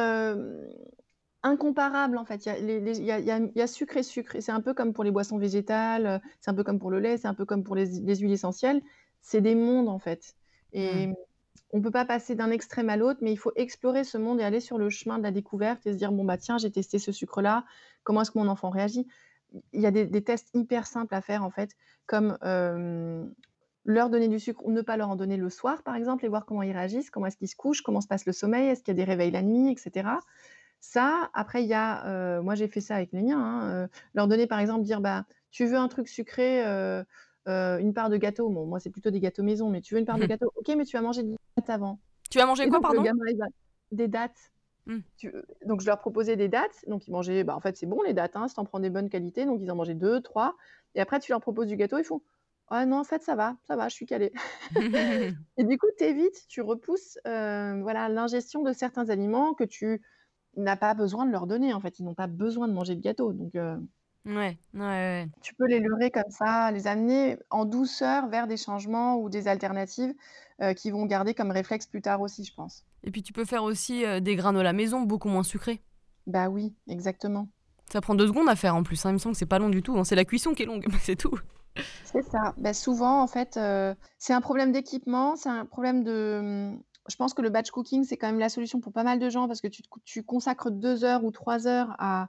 incomparable en fait. Il y, a, sucre et sucre. Et c'est un peu comme pour les boissons végétales, euh, c'est un peu comme pour le lait, c'est un peu comme pour les, huiles essentielles. C'est des mondes en fait. Et mmh. on ne peut pas passer d'un extrême à l'autre, mais il faut explorer ce monde et aller sur le chemin de la découverte et se dire bon bah tiens j'ai testé ce sucre là, comment est-ce que mon enfant réagit? Il y a des, tests hyper simples à faire en fait, comme leur donner du sucre ou ne pas leur en donner le soir par exemple et voir comment ils réagissent, comment est-ce qu'ils se couchent, comment se passe le sommeil, est-ce qu'il y a des réveils la nuit, etc. Ça, après, il y a, moi j'ai fait ça avec les miens, hein, leur donner par exemple, dire, bah, tu veux un truc sucré, une part de gâteau? Bon, moi c'est plutôt des gâteaux maison, mais tu veux une part de mmh. gâteau, ok, mais tu vas manger des dates avant. Tu vas manger quoi, pardon? Des dates. Mmh. Donc je leur proposais des dates, donc ils mangeaient, bah, en fait c'est bon les dates, hein, si t'en prends des bonnes qualités, donc ils en mangeaient deux, trois, et après tu leur proposes du gâteau, ils font ah non, en fait, ça va, ça va, je suis calée. et du coup, t'évites, tu repousses voilà, l'ingestion de certains aliments que tu n'a pas besoin de leur donner, en fait. Ils n'ont pas besoin de manger de gâteau. Donc, euh, Ouais, ouais, tu peux les leurrer comme ça, les amener en douceur vers des changements ou des alternatives euh, qui vont garder comme réflexe plus tard aussi, je pense. Et puis tu peux faire aussi euh, des à la maison, beaucoup moins sucrés. Bah oui, exactement. Ça prend deux secondes à faire en plus. Hein. Il me semble que c'est pas long du tout. Hein. C'est la cuisson qui est longue, c'est tout. C'est ça. Bah, souvent, en fait, c'est un problème d'équipement, c'est un problème de, je pense que le batch cooking, c'est quand même la solution pour pas mal de gens parce que tu, consacres deux heures ou trois heures à,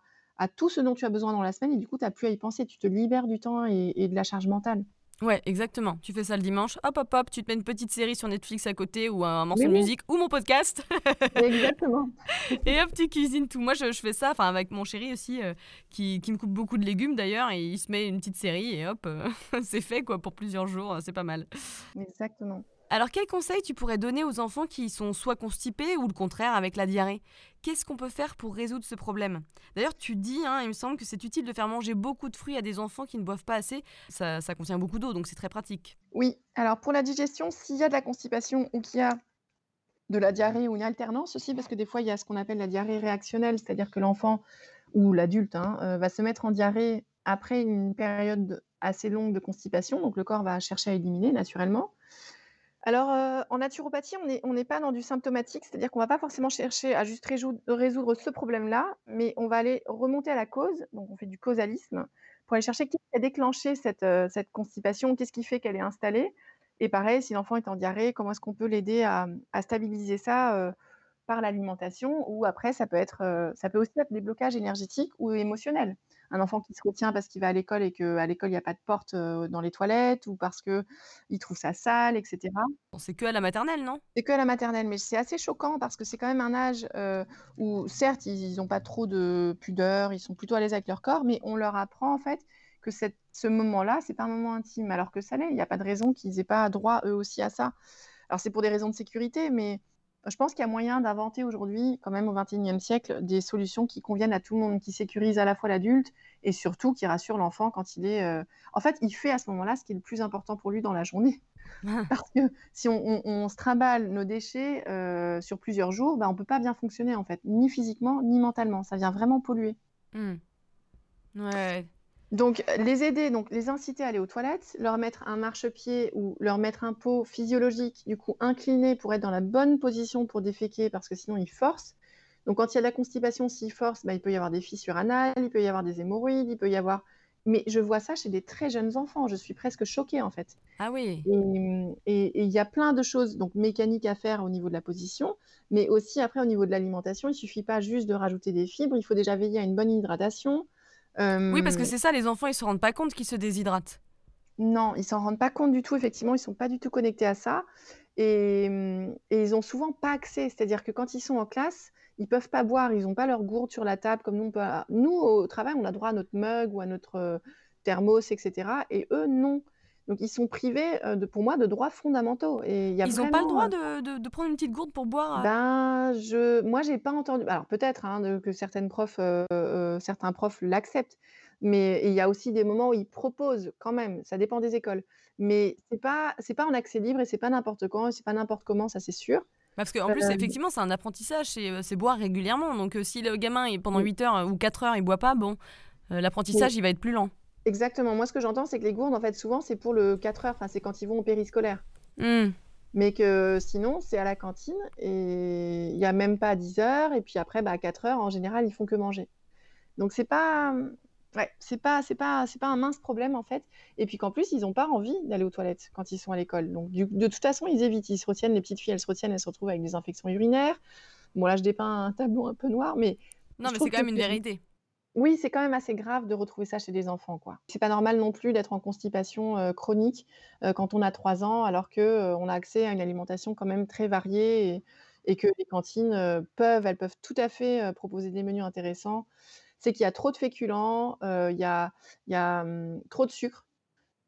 tout ce dont tu as besoin dans la semaine et du coup, tu n'as plus à y penser. Tu te libères du temps et, de la charge mentale. Ouais, exactement. Tu fais ça le dimanche, hop, hop, hop, tu te mets une petite série sur Netflix à côté ou un morceau de musique ou mon podcast. exactement. et hop, tu cuisines tout. Moi, je, fais ça, enfin, avec mon chéri aussi, euh, qui, me coupe beaucoup de légumes d'ailleurs, et il se met une petite série et hop, euh, c'est fait quoi pour plusieurs jours, c'est pas mal. Exactement. Alors, quel conseil tu pourrais donner aux enfants qui sont soit constipés ou le contraire avec la diarrhée? Qu'est-ce qu'on peut faire pour résoudre ce problème? D'ailleurs, tu dis, hein, il me semble que c'est utile de faire manger beaucoup de fruits à des enfants qui ne boivent pas assez. Ça, contient beaucoup d'eau, donc c'est très pratique. Oui, alors pour la digestion, s'il y a de la constipation ou qu'il y a de la diarrhée ou une alternance aussi, parce que des fois, il y a ce qu'on appelle la diarrhée réactionnelle, c'est-à-dire que l'enfant ou l'adulte hein, euh, va se mettre en diarrhée après une période assez longue de constipation, donc le corps va chercher à éliminer naturellement. Alors, euh, en naturopathie, on n'est pas dans du symptomatique, c'est-à-dire qu'on va pas forcément chercher à juste résoudre ce problème-là, mais on va aller remonter à la cause, donc on fait du causalisme, pour aller chercher qui a déclenché cette, euh, cette constipation, qu'est-ce qui fait qu'elle est installée? Et pareil, si l'enfant est en diarrhée, comment est-ce qu'on peut l'aider à, stabiliser ça, euh, par l'alimentation ou après ça peut être, ça peut aussi être des blocages énergétiques ou émotionnels un enfant qui se retient parce qu'il va à l'école et qu'à l'école, il n'y a pas de porte dans les toilettes ou parce qu'il trouve ça sale, etc. C'est que à la maternelle, non? C'est que à la maternelle, mais c'est assez choquant parce que c'est quand même un âge où, certes, ils n'ont pas trop de pudeur, ils sont plutôt à l'aise avec leur corps, mais on leur apprend en fait que ce moment-là, c'est pas un moment intime, alors que ça l'est. Il n'y a pas de raison qu'ils n'aient pas droit eux aussi à ça. Alors c'est pour des raisons de sécurité, mais je pense qu'il y a moyen d'inventer aujourd'hui, quand même au XXIe siècle, des solutions qui conviennent à tout le monde, qui sécurisent à la fois l'adulte et surtout qui rassurent l'enfant quand il est. Euh, en fait, il fait à ce moment-là ce qui est le plus important pour lui dans la journée. Parce que si on, se trimballe nos déchets euh, sur plusieurs jours, bah, on ne peut pas bien fonctionner en fait, ni physiquement ni mentalement. Ça vient vraiment polluer. Mmh. Ouais. Donc, les aider, donc les inciter à aller aux toilettes, leur mettre un marchepied ou leur mettre un pot physiologique, du coup incliné pour être dans la bonne position pour déféquer, parce que sinon ils forcent. Donc, quand il y a de la constipation, s'ils forcent, bah, il peut y avoir des fissures anales, il peut y avoir des hémorroïdes, il peut y avoir. Mais je vois ça chez des très jeunes enfants. Je suis presque choquée en fait. Ah oui. Et il y a plein de choses donc mécaniques à faire au niveau de la position, mais aussi après au niveau de l'alimentation. Il suffit pas juste de rajouter des fibres. Il faut déjà veiller à une bonne hydratation. Oui, parce que c'est ça, les enfants, ils se rendent pas compte qu'ils se déshydratent. Non, ils s'en rendent pas compte du tout. Effectivement, ils sont pas du tout connectés à ça. Et, et ils ont souvent pas accès. C'est-à-dire que quand ils sont en classe, ils peuvent pas boire. Ils n'ont pas leur gourde sur la table comme nous. On peut... Nous, au travail, on a droit à notre mug ou à notre euh, thermos, etc. Et eux, non. Donc ils sont privés, de, pour moi, de droits fondamentaux. Et y a ils n'ont pas le droit de, de, prendre une petite gourde pour boire Ben, je, moi, j'ai pas entendu. Alors peut-être hein, que certaines profs, certains profs l'acceptent, Mais il y a aussi des moments où ils proposent quand même, ça dépend des écoles. Mais c'est pas c'est pas en accès libre et c'est pas n'importe quand c'est pas n'importe comment, ça c'est sûr. Parce qu'en plus, effectivement, c'est un apprentissage, c'est boire régulièrement. Donc, si le gamin, pendant 8 heures ou 4 heures, il boit pas, bon, l'apprentissage, il va être plus lent. Exactement. Moi, ce que j'entends, c'est que les gourdes, en fait, souvent, c'est pour le 4 heures. Enfin, c'est quand ils vont au périscolaire. Mmh. Mais que sinon, c'est à la cantine et il n'y a même pas à 10 heures. Et puis après, bah, à 4 heures, en général, ils font que manger. Donc, c'est pas. Ouais, c'est pas, c'est pas, c'est pas un mince problème en fait. Et puis qu'en plus, ils n'ont pas envie d'aller aux toilettes quand ils sont à l'école. Donc, de toute façon, ils évitent. Ils se retiennent, les petites filles, elles se retiennent, elles se retrouvent avec des infections urinaires. Bon, là, je dépeins un tableau un peu noir, mais. Non, mais c'est quand même une vérité. Oui, c'est quand même assez grave de retrouver ça chez des enfants, quoi. C'est pas normal non plus d'être en constipation, euh, chronique, euh, quand on a 3 ans, alors qu'on euh, on a accès à une alimentation quand même très variée et que les cantines, peuvent elles peuvent tout à fait, proposer des menus intéressants. C'est qu'il y a trop de féculents, il y a mmh, trop de sucre,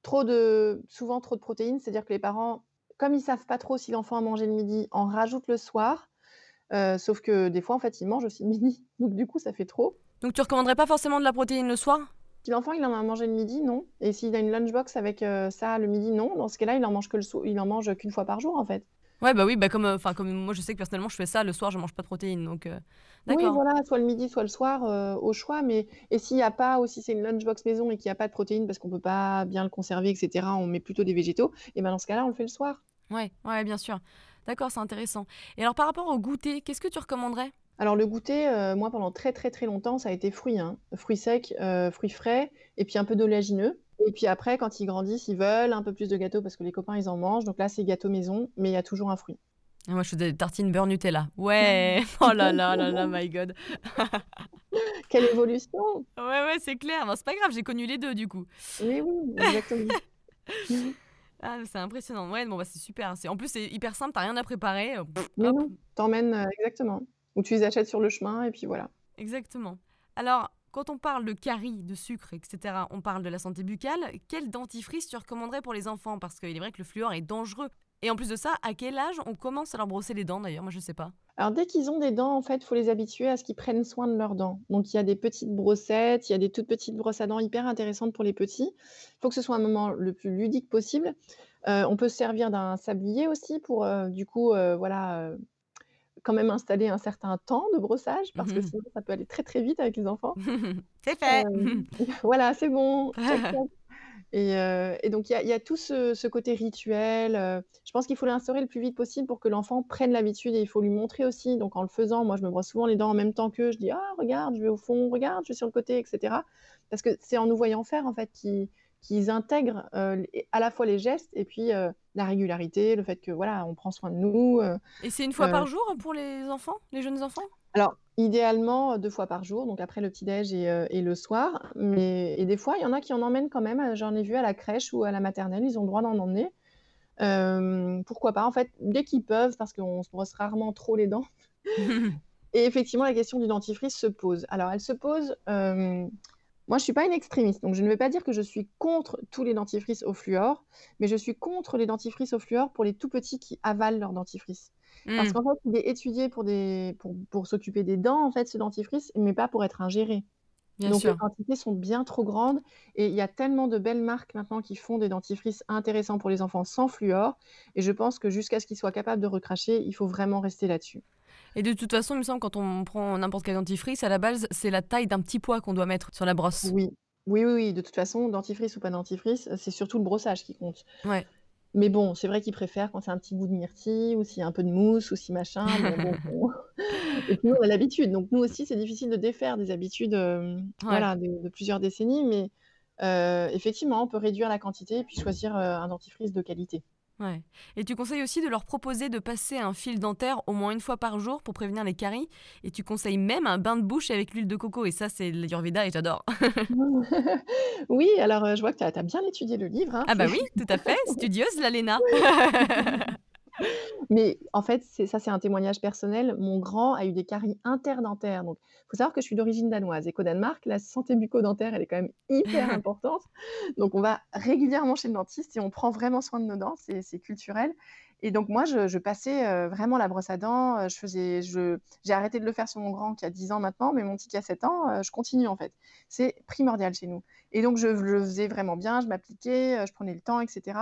trop de souvent trop de protéines. C'est-à-dire que les parents, comme ils savent pas trop si l'enfant a mangé le midi, en rajoutent le soir, sauf que des fois, en fait, ils mangent aussi le midi, donc du coup, ça fait trop. Donc tu recommanderais pas forcément de la protéine le soir? Si l'enfant il en a mangé le midi, non. Et s'il a une lunchbox avec euh, ça le midi, non. Dans ce cas-là, il en mange que le il en mange qu'une fois par jour en fait. Ouais bah oui bah comme euh, enfin comme moi je sais que personnellement je fais ça le soir je mange pas de protéines donc euh, Oui voilà, soit le midi, soit le soir au choix. Mais et s'il n'y a pas ou si c'est une lunchbox maison et qu'il n'y a pas de protéines parce qu'on peut pas bien le conserver etc. On met plutôt des végétaux. Et ben dans ce cas-là on le fait le soir. Ouais ouais bien sûr. D'accord c'est intéressant. Et alors par rapport au goûter qu'est-ce que tu recommanderais? Alors le goûter, euh, moi pendant très, très, très longtemps, ça a été fruits, hein. Fruits secs, euh, fruits frais et puis un peu d'oléagineux et puis après quand ils grandissent, ils veulent un peu plus de gâteau parce que les copains, ils en mangent donc là, c'est gâteau maison, mais il y a toujours un fruit. Ah, moi, je fais des tartines beurre Nutella. Ouais! Oh là là là là, my God! Quelle évolution! Ouais, ouais, c'est clair. c'est pas grave, j'ai connu les deux, du coup. Oui, oui, exactement. Ah, c'est impressionnant. Ouais, bon, bah, c'est super. en plus, c'est hyper simple, t'as rien à préparer, Non, non, euh, exactement. Ou tu les achètes sur le chemin et puis voilà. Exactement. Alors, quand on parle de caries, de sucre, etc., on parle de la santé buccale. Quel dentifrice tu recommanderais pour les enfants? Parce qu'il est vrai que le fluor est dangereux. Et en plus de ça, à quel âge on commence à leur brosser les dents d'ailleurs? Moi, je sais pas. Alors, dès qu'ils ont des dents, en fait, il faut les habituer à ce qu'ils prennent soin de leurs dents. Donc, il y a des petites brossettes, il y a des toutes petites brosses à dents hyper intéressantes pour les petits. Il faut que ce soit un moment le plus ludique possible. Euh, on peut se servir d'un sablier aussi pour, euh, du coup, euh, voilà, quand même installer un certain temps de brossage parce que mmh sinon ça peut aller très très vite avec les enfants. C'est fait. voilà, c'est bon. Et, et, donc il y, y, a tout ce, ce côté rituel. je pense qu'il faut l'instaurer le plus vite possible pour que l'enfant prenne l'habitude et il faut lui montrer aussi. Donc en le faisant, moi je me brosse souvent les dents en même temps que je dis ah regarde, je vais au fond, regarde, je vais sur le côté, etc. Parce que c'est en nous voyant faire en fait qui qu'ils intègrent euh, à la fois les gestes et puis euh, la régularité, le fait que voilà, on prend soin de nous. Euh, et c'est une fois par jour pour les enfants, les jeunes enfants? Alors, idéalement, deux fois par jour, donc après le petit-déj et, le soir. Mais, et des fois, il y en a qui en emmènent quand même. J'en ai vu à la crèche ou à la maternelle, ils ont le droit d'en emmener. pourquoi pas En fait, dès qu'ils peuvent, parce qu'on se brosse rarement trop les dents. et effectivement, la question du dentifrice se pose. Alors, elle se pose moi, je ne suis pas une extrémiste, donc je ne vais pas dire que je suis contre tous les dentifrices au fluor, mais je suis contre les dentifrices au fluor pour les tout petits qui avalent leur dentifrice. Parce mmh. qu'en fait, il est étudié pour, des... pour, pour s'occuper des dents, en fait, ce dentifrice, mais pas pour être ingéré. donc les quantités sont bien trop grandes et il y a tellement de belles marques maintenant qui font des dentifrices intéressants pour les enfants sans fluor. Et je pense que jusqu'à ce qu'ils soient capables de recracher, il faut vraiment rester là-dessus. Et de toute façon, il me semble quand on prend n'importe quel dentifrice, à la base, c'est la taille d'un petit poids qu'on doit mettre sur la brosse. Oui. Oui, oui, oui. De toute façon, dentifrice ou pas dentifrice, c'est surtout le brossage qui compte. Ouais. Mais bon, c'est vrai qu'ils préfèrent quand c'est un petit goût de myrtille ou s'il y a un peu de mousse ou si machin. Et puis nous, on a l'habitude. Donc nous aussi, c'est difficile de défaire des habitudes euh, voilà, de, plusieurs décennies. Mais euh, effectivement, on peut réduire la quantité et puis choisir euh, un dentifrice de qualité. Ouais. Et tu conseilles aussi de leur proposer de passer un fil dentaire au moins une fois par jour pour prévenir les caries? Et tu conseilles même un bain de bouche avec l'huile de coco. Et ça, c'est l'Ayurveda et j'adore. oui, alors euh, je vois que tu as, bien étudié le livre. Hein. Ah bah oui, tout à fait. Studieuse, la Léna. Mais en fait, ça, c'est un témoignage personnel. Mon grand a eu des caries interdentaires. Donc, il faut savoir que je suis d'origine danoise et qu'au Danemark, la santé bucco-dentaire, elle est quand même hyper importante. Donc, on va régulièrement chez le dentiste et on prend vraiment soin de nos dents. C'est culturel. Et donc moi, je, passais euh, vraiment la brosse à dents. Euh, je faisais, je, j'ai arrêté de le faire sur mon grand qui a 10 ans maintenant, mais mon petit qui a 7 ans, euh, je continue en fait. C'est primordial chez nous. Et donc je, le faisais vraiment bien, je m'appliquais, je prenais le temps, etc.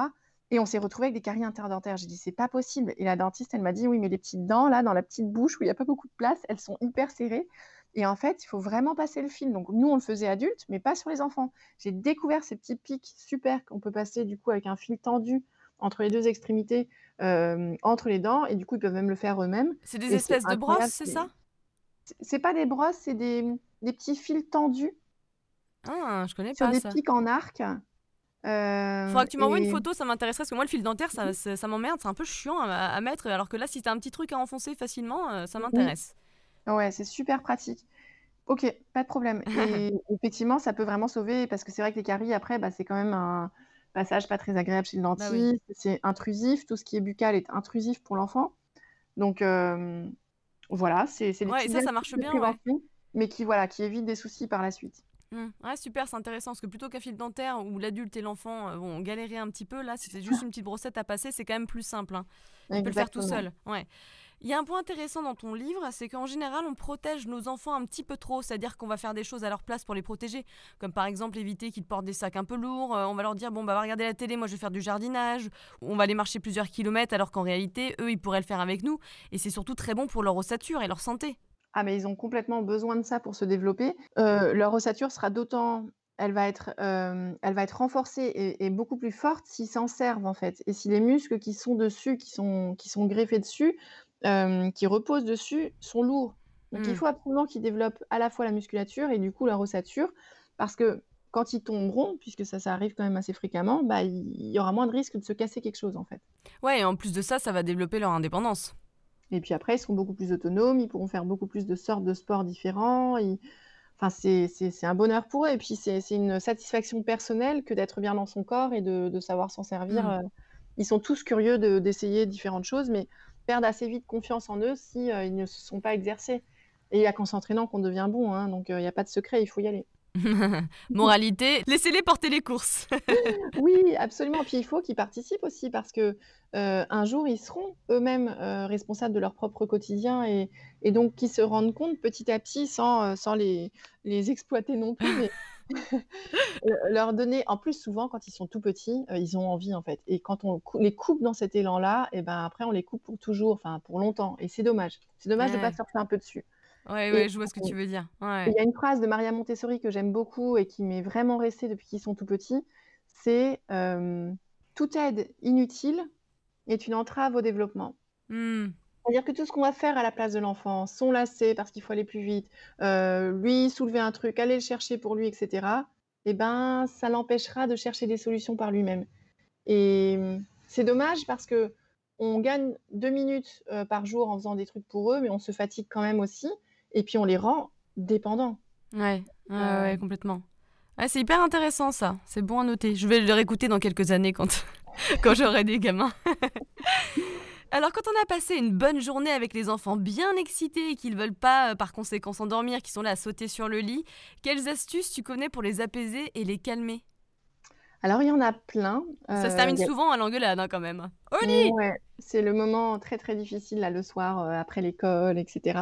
Et on s'est retrouvé avec des caries interdentaires. J'ai dit, c'est pas possible. Et la dentiste, elle m'a dit, oui, mais les petites dents, là, dans la petite bouche où il n'y a pas beaucoup de place, elles sont hyper serrées. Et en fait, il faut vraiment passer le fil. Donc, nous, on le faisait adulte, mais pas sur les enfants. J'ai découvert ces petits pics super qu'on peut passer, du coup, avec un fil tendu entre les deux extrémités, euh, entre les dents, et du coup, ils peuvent même le faire eux-mêmes. C'est des espèces de brosses, c'est ça? C'est pas des brosses, c'est des, des, petits fils tendus. Ah, je connais pas sur des pics en arc. Euh, Faudra que tu m'envoies une photo, ça m'intéresserait parce que moi le fil dentaire ça, ça m'emmerde, c'est un peu chiant à, mettre alors que là si t'as un petit truc à enfoncer facilement, euh, ça m'intéresse. Ouais, c'est super pratique. Ok, pas de problème. Et effectivement, ça peut vraiment sauver parce que c'est vrai que les caries après, bah, c'est quand même un, passage pas très agréable chez le bah dentiste, c'est intrusif, tout ce qui est buccal est intrusif pour l'enfant. Donc euh, voilà, c'est des ouais, ça, ça marche bien, mais qui voilà, qui évite des soucis par la suite. Mmh. Ouais, super, c'est intéressant parce que plutôt qu'un fil dentaire où l'adulte et l'enfant euh, vont galérer un petit peu, là, c'est juste une petite brossette à passer, c'est quand même plus simple. Hein. On peut le faire tout seul. Ouais. Il y a un point intéressant dans ton livre, c'est qu'en général, on protège nos enfants un petit peu trop, c'est-à-dire qu'on va faire des choses à leur place pour les protéger, comme par exemple éviter qu'ils portent des sacs un peu lourds, euh, on va leur dire bon bah va regarder la télé, moi je vais faire du jardinage, on va aller marcher plusieurs kilomètres alors qu'en réalité, eux, ils pourraient le faire avec nous, et c'est surtout très bon pour leur ossature et leur santé. Ah mais ils ont complètement besoin de ça pour se développer. Euh, leur ossature sera d'autant elle va être, euh, elle va être renforcée et, beaucoup plus forte s'ils s'en servent en fait. Et si les muscles qui sont dessus, qui sont, qui sont greffés dessus, qui reposent dessus sont lourds. Donc il mmh. faut absolument qu'ils développent à la fois la musculature et du coup la ossature, parce que quand ils tomberont, puisque ça, ça arrive quand même assez fréquemment, bah, il y aura moins de risque de se casser quelque chose en fait. Ouais, et en plus de ça, ça va développer leur indépendance. Et puis après, ils seront beaucoup plus autonomes, ils pourront faire beaucoup plus de sortes de sports différents. Enfin, c'est un bonheur pour eux. Et puis, c'est une satisfaction personnelle que d'être bien dans son corps et de, savoir s'en servir. Mmh. Euh. Ils sont tous curieux d'essayer différentes choses, mais perdent assez vite confiance en eux si euh, ils ne se sont pas exercés. Et il n'y a qu'en s'entraînant qu'on devient bon, hein, donc euh, il n'y a pas de secret, il faut y aller. Moralité, laissez-les porter les courses. oui, absolument. Puis il faut qu'ils participent aussi parce que euh, un jour ils seront eux-mêmes responsables de leur propre quotidien et, et donc qu'ils se rendent compte petit à petit sans, sans les, les exploiter non plus. leur donner, en plus souvent quand ils sont tout petits, euh, ils ont envie en fait. Et quand on les coupe dans cet élan-là, et ben après on les coupe pour toujours, enfin pour longtemps. Et c'est dommage. C'est dommage de ne pas surfer un peu dessus. Ouais, ouais, je vois ce que tu veux dire. Il y a une phrase de Maria Montessori que j'aime beaucoup et qui m'est vraiment restée depuis qu'ils sont tout petits. C'est euh, toute aide inutile est une entrave au développement. Mmh. C'est-à-dire que tout ce qu'on va faire à la place de l'enfant, s'enlacer parce qu'il faut aller plus vite, euh, lui soulever un truc, aller le chercher pour lui, etc., eh ben, ça l'empêchera de chercher des solutions par lui-même. Et mmh, c'est dommage parce que on gagne deux minutes euh, par jour en faisant des trucs pour eux, mais on se fatigue quand même aussi, et puis on les rend dépendants. Ouais, ouais, ouais complètement. c'est hyper intéressant ça, c'est bon à noter. Je vais le réécouter dans quelques années quand, quand j'aurai des gamins. Alors quand on a passé une bonne journée avec les enfants bien excités et qu'ils veulent pas euh, par conséquent s'endormir, qui sont là à sauter sur le lit, quelles astuces tu connais pour les apaiser et les calmer? Alors, il y en a plein. Ça se termine euh, souvent à l'engueulade, hein, quand même. Au lit C'est le moment très, très difficile, là, le soir, euh, après l'école, etc.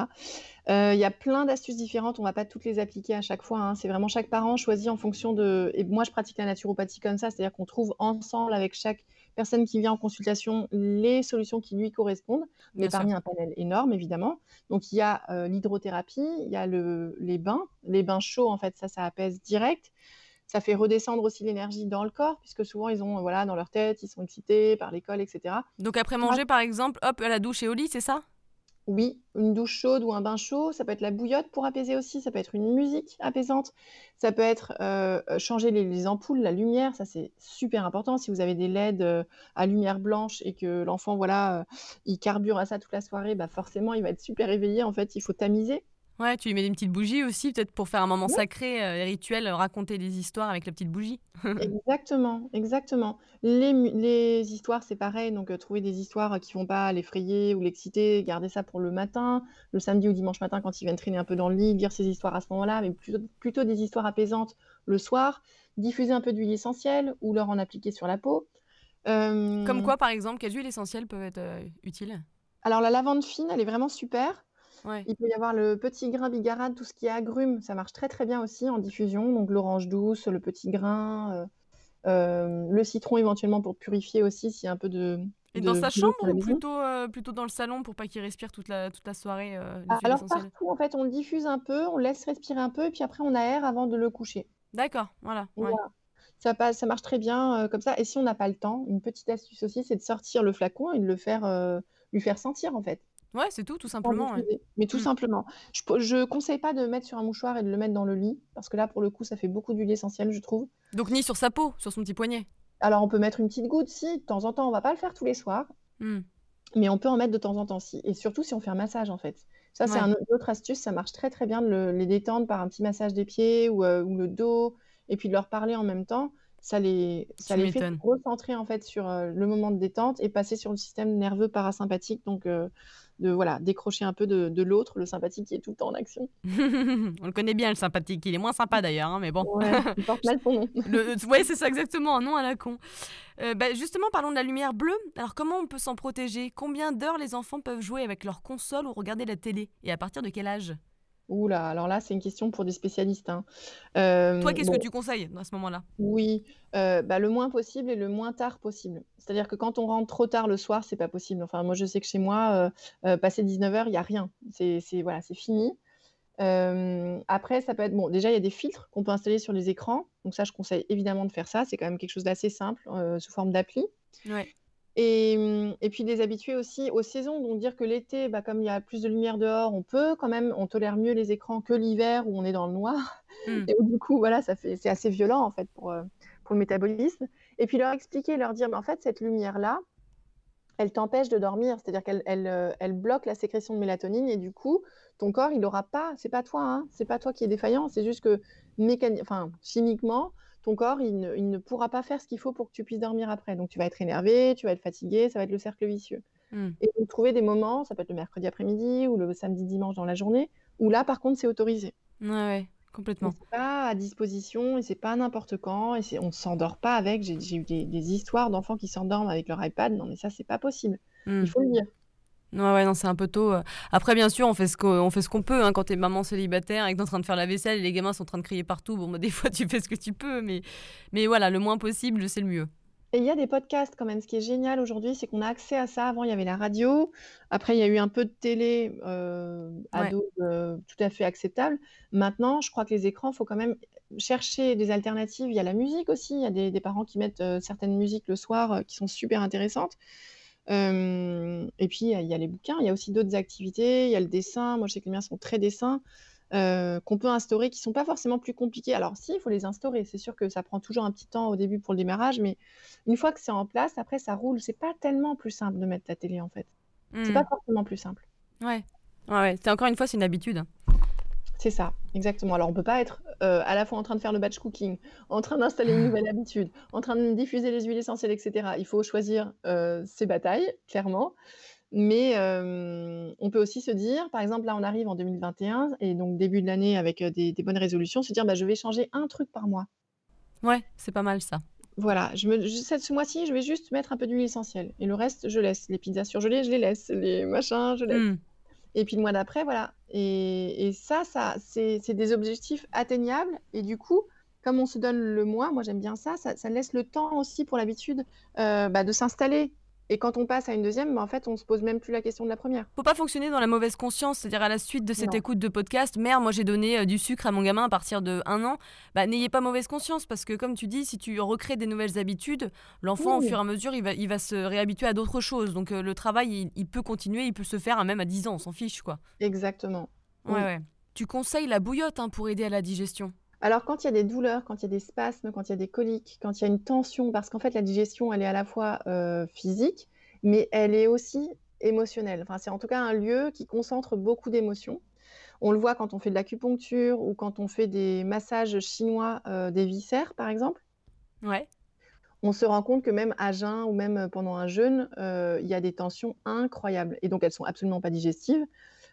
Il y a plein d'astuces différentes. On ne va pas toutes les appliquer à chaque fois. Hein. C'est vraiment chaque parent choisit en fonction de... Et moi, je pratique la naturopathie comme ça, c'est-à-dire qu'on trouve ensemble avec chaque personne qui vient en consultation les solutions qui lui correspondent, mais parmi un panel énorme, évidemment. Donc, il y a euh, l'hydrothérapie, il y a le, les bains. Les bains chauds, en fait, ça, ça apaise direct. Ça fait redescendre aussi l'énergie dans le corps, puisque souvent, ils ont, voilà, dans leur tête, ils sont excités par l'école, etc. Donc, après manger, par exemple, hop, à la douche et au lit, c'est ça? Oui, une douche chaude ou un bain chaud, ça peut être la bouillotte pour apaiser aussi, ça peut être une musique apaisante, ça peut être euh, changer les, ampoules, la lumière, ça c'est super important. Si vous avez des LED euh, à lumière blanche et que l'enfant, voilà, euh, il carbure à ça toute la soirée, bah forcément il va être super éveillé. En fait, il faut tamiser. Ouais, tu lui mets une petite bougie aussi, peut-être pour faire un moment sacré euh, rituel, euh, raconter des histoires avec la petite bougie. Exactement, exactement. Les, les histoires, c'est pareil, donc euh, trouver des histoires qui vont pas l'effrayer ou l'exciter, garder ça pour le matin, le samedi ou dimanche matin quand il vient traîner un peu dans le lit, lire ses histoires à ce moment-là, mais plutôt, plutôt des histoires apaisantes le soir, diffuser un peu d'huile essentielle ou leur en appliquer sur la peau. Comme quoi, par exemple, quelles huiles essentielles peuvent être utiles? Alors, la lavande fine, elle est vraiment super. Ouais. Il peut y avoir le petit grain bigarade, tout ce qui est agrumes, ça marche très très bien aussi en diffusion. Donc l'orange douce, le petit grain, le citron éventuellement pour purifier aussi s'il y a un peu de, et dans sa chambre ou plutôt, euh, plutôt dans le salon pour pas qu'il respire toute la, toute la soirée euh, ah, Alors partout, en fait, on le diffuse un peu, on laisse respirer un peu et puis après on aère avant de le coucher. D'accord, voilà. Ça, passe, ça marche très bien euh, comme ça. Et si on n'a pas le temps, une petite astuce aussi, c'est de sortir le flacon et de le faire, lui faire sentir en fait. Ouais, c'est tout, tout simplement. Mais tout mmh. simplement. Je ne conseille pas de mettre sur un mouchoir et de le mettre dans le lit, parce que là, pour le coup, ça fait beaucoup d'huile essentielle, je trouve. Donc ni sur sa peau, sur son petit poignet. Alors, on peut mettre une petite goutte, si, de temps en temps, on va pas le faire tous les soirs, mmh. mais on peut en mettre de temps en temps, si. Et surtout si on fait un massage, en fait. Ça, c'est une autre astuce, ça marche très très bien de les détendre par un petit massage des pieds euh, ou, le dos, et puis de leur parler en même temps. Ça les, ça les fait recentrer en fait sur euh, le moment de détente et passer sur le système nerveux parasympathique. Donc, euh, de voilà, décrocher un peu de, l'autre, le sympathique qui est tout le temps en action. On le connaît bien, le sympathique. Il est moins sympa d'ailleurs, hein, mais bon. Ouais, il porte mal son nom. ouais, c'est ça exactement, un nom à la con. Euh, bah, justement, parlons de la lumière bleue. Alors, comment on peut s'en protéger? Combien d'heures les enfants peuvent jouer avec leur console ou regarder la télé? Et à partir de quel âge? Oula, alors là, c'est une question pour des spécialistes. Hein. Toi, qu'est-ce que tu conseilles à ce moment-là? Oui, euh, bah, le moins possible et le moins tard possible. C'est-à-dire que quand on rentre trop tard le soir, c'est pas possible. Enfin, moi, je sais que chez moi, euh, passer 19h, il n'y a rien. C'est voilà, c'est fini. après, ça peut être bon. Déjà, il y a des filtres qu'on peut installer sur les écrans. Donc ça, je conseille évidemment de faire ça. C'est quand même quelque chose d'assez simple sous forme d'appli. Ouais. Mmh, et, puis les habituer aussi aux saisons, donc dire que l'été, bah, comme il y a plus de lumière dehors, on peut quand même, on tolère mieux les écrans que l'hiver où on est dans le noir. Mmh. Et du coup, voilà, ça fait, c'est assez violent en fait pour, euh, pour le métabolisme. Et puis leur expliquer, leur dire, mais en fait, cette lumière-là, elle t'empêche de dormir, c'est-à-dire qu'elle elle, euh, elle bloque la sécrétion de mélatonine et du coup, ton corps, il n'aura pas, c'est pas toi, hein, c'est pas toi qui est défaillant, c'est juste que mécaniquement, enfin, chimiquement, ton corps, il ne, pourra pas faire ce qu'il faut pour que tu puisses dormir après. Donc, tu vas être énervé, tu vas être fatigué, ça va être le cercle vicieux. Mmh. Et donc, trouver des moments, ça peut être le mercredi après-midi ou le samedi, dimanche dans la journée, où là, par contre, c'est autorisé. Ouais, ouais, complètement. C'est pas à disposition et c'est pas n'importe quand et on ne s'endort pas avec. J'ai eu des, histoires d'enfants qui s'endorment avec leur iPad. Non, mais ça, c'est pas possible. Mmh. Il faut le dire. Ouais, ouais, non, c'est un peu tôt. Euh. Après, bien sûr, on fait ce qu'on fait ce qu'on peut. Hein, quand t'es maman célibataire et que t'es en train de faire la vaisselle et les gamins sont en train de crier partout, bon, bah, des fois, tu fais ce que tu peux, mais, mais voilà, le moins possible, c'est le mieux. Et il y a des podcasts quand même. Ce qui est génial aujourd'hui, c'est qu'on a accès à ça. Avant, il y avait la radio. Après, il y a eu un peu de télé euh, à euh, tout à fait acceptable. Maintenant, je crois que les écrans, il faut quand même chercher des alternatives. Il y a la musique aussi. Il y a des, des parents qui mettent certaines musiques le soir qui sont super intéressantes et puis, il y a les bouquins, il y a aussi d'autres activités, il y a le dessin. Moi, je sais que les miens sont très dessins, qu'on peut instaurer, qui sont pas forcément plus compliqués. Alors si, il faut les instaurer. C'est sûr que ça prend toujours un petit temps au début pour le démarrage, mais une fois que c'est en place, après, ça roule. C'est pas tellement plus simple de mettre ta télé, en fait. C'est pas mmh. forcément plus simple. Ouais. Ouais, C'est encore une fois, c'est une habitude. C'est ça, exactement. Alors, on peut pas être euh, à la fois en train de faire le batch cooking, en train d'installer une nouvelle habitude, en train de diffuser les huiles essentielles, etc. Il faut choisir euh, ses batailles, clairement. Mais euh, on peut aussi se dire, par exemple, là, on arrive en 2021 et donc début de l'année avec des, bonnes résolutions, se dire, bah, je vais changer un truc par mois. Ouais, c'est pas mal ça. Voilà, je me, ce mois-ci, je vais juste mettre un peu d'huile essentielle. Et le reste, je laisse. Les pizzas surgelées, je les laisse. Les machins, je laisse. Mmh. Et puis le mois d'après, voilà. Et, ça, ça c'est des objectifs atteignables. Et du coup, comme on se donne le mois, moi j'aime bien ça, ça, laisse le temps aussi pour l'habitude euh, bah, de s'installer. Et quand on passe à une deuxième, bah, en fait, on se pose même plus la question de la première. Faut pas fonctionner dans la mauvaise conscience, c'est-à-dire à la suite de cette écoute de podcast, merde, moi j'ai donné euh, du sucre à mon gamin à partir de un an. Bah, n'ayez pas mauvaise conscience parce que comme tu dis, si tu recrées des nouvelles habitudes, l'enfant au fur et à mesure, il va, il va se réhabituer à d'autres choses. Donc euh, le travail, il, peut continuer, il peut se faire même à 10 ans, on s'en fiche quoi. Exactement. Ouais, ouais. Tu conseilles la bouillotte hein, pour aider à la digestion? Alors, quand il y a des douleurs, quand il y a des spasmes, quand il y a des coliques, quand il y a une tension, parce qu'en fait, la digestion, elle est à la fois euh, physique, mais elle est aussi émotionnelle. Enfin, c'est en tout cas un lieu qui concentre beaucoup d'émotions. On le voit quand on fait de l'acupuncture ou quand on fait des massages chinois euh, des viscères, par exemple. Ouais. On se rend compte que même à jeun ou même pendant un jeûne, euh, il y a des tensions incroyables. Et donc, elles sont absolument pas digestives.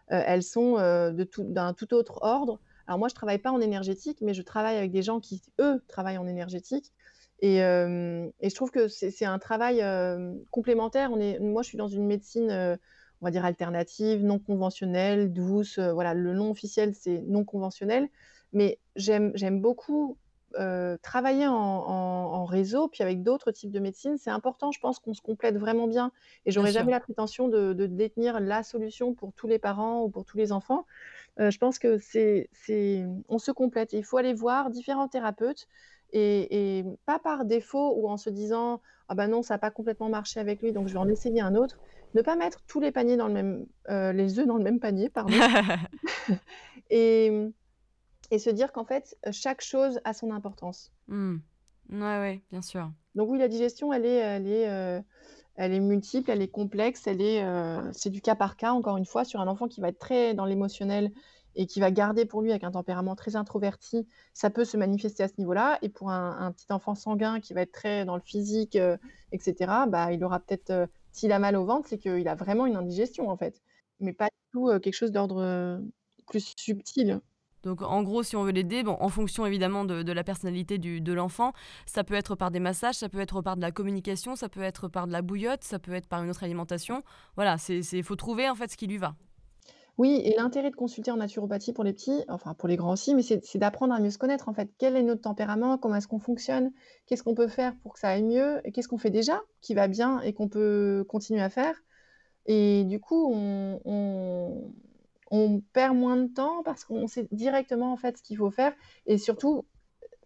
Elles sont d'un tout, autre ordre. Alors moi, je travaille pas en énergétique, mais je travaille avec des gens qui, eux, travaillent en énergétique. Et, et je trouve que c'est un travail complémentaire. On est, moi, je suis dans une médecine, on va dire alternative, non conventionnelle, douce. voilà, le nom officiel, c'est non conventionnel. Mais j'aime beaucoup travailler en, réseau, puis avec d'autres types de médecine, c'est important, je pense qu'on se complète vraiment bien. Et j'aurais jamais la prétention de, détenir la solution pour tous les parents ou pour tous les enfants. je pense que c'est, on se complète. Il faut aller voir différents thérapeutes et, pas par défaut ou en se disant ah ben non ça n'a pas complètement marché avec lui donc je vais en essayer un autre. Ne pas mettre tous les paniers dans le même, les œufs dans le même panier, pardon. et et se dire qu'en fait, chaque chose a son importance. Mmh. Ouais, ouais, bien sûr. Donc oui, la digestion, elle est, elle est, elle est multiple, elle est complexe, elle est, c'est du cas par cas, encore une fois, sur un enfant qui va être très dans l'émotionnel et qui va garder pour lui avec un tempérament très introverti, ça peut se manifester à ce niveau-là. Et pour un, petit enfant sanguin qui va être très dans le physique, etc., bah, il aura peut-être, s'il a mal au ventre, c'est qu'il a vraiment une indigestion, en fait. Mais pas du tout quelque chose d'ordre plus subtil. Donc en gros, si on veut l'aider, bon, en fonction évidemment de, la personnalité de l'enfant, ça peut être par des massages, ça peut être par de la communication, ça peut être par de la bouillotte, ça peut être par une autre alimentation. Voilà, il faut trouver en fait ce qui lui va. Oui, et l'intérêt de consulter en naturopathie pour les petits, enfin pour les grands aussi, mais c'est d'apprendre à mieux se connaître en fait. Quel est notre tempérament, comment est-ce qu'on fonctionne, qu'est-ce qu'on peut faire pour que ça aille mieux, et qu'est-ce qu'on fait déjà qui va bien et qu'on peut continuer à faire? Et du coup, on, on perd moins de temps parce qu'on sait directement en fait ce qu'il faut faire et surtout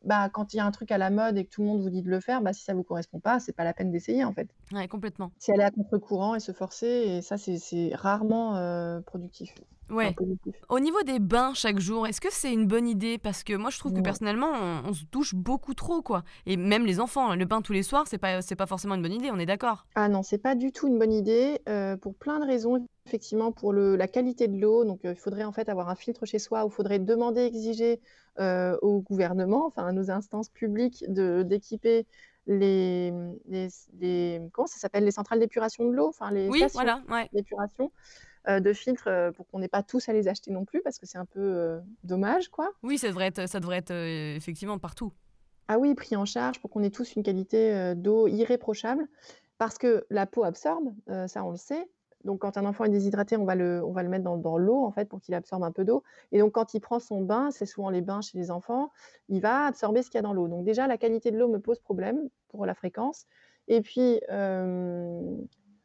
bah, quand il y a un truc à la mode et que tout le monde vous dit de le faire, bah, si ça vous correspond pas, c'est pas la peine d'essayer en fait. Ouais, complètement. Si aller à contre-courant et se forcer, et ça c'est rarement euh, productif. Ouais. Au niveau des bains chaque jour, est-ce que c'est une bonne idée? Parce que moi, je trouve que personnellement, on, se touche beaucoup trop, quoi. Et même les enfants, le bain tous les soirs, c'est pas, c'est pas forcément une bonne idée. On est d'accord Ah non, c'est pas du tout une bonne idée euh, pour plein de raisons. Effectivement, pour le, la qualité de l'eau, donc euh, il faudrait en fait avoir un filtre chez soi, ou il faudrait demander, exiger euh, au gouvernement, enfin à nos instances publiques, d'équiper les, les, comment ça s'appelle les centrales d'épuration de l'eau, enfin les oui, voilà, d'épuration euh, de filtres pour qu'on n'ait pas tous à les acheter non plus parce que c'est un peu euh, dommage, quoi. Oui, ça devrait être, ça devrait être effectivement partout. Ah oui, pris en charge pour qu'on ait tous une qualité d'eau irréprochable parce que la peau absorbe, ça on le sait. Donc quand un enfant est déshydraté, on va le, on va le mettre dans, dans l'eau en fait pour qu'il absorbe un peu d'eau. Et donc quand il prend son bain, c'est souvent les bains chez les enfants, il va absorber ce qu'il y a dans l'eau. Donc déjà la qualité de l'eau me pose problème pour la fréquence. Et puis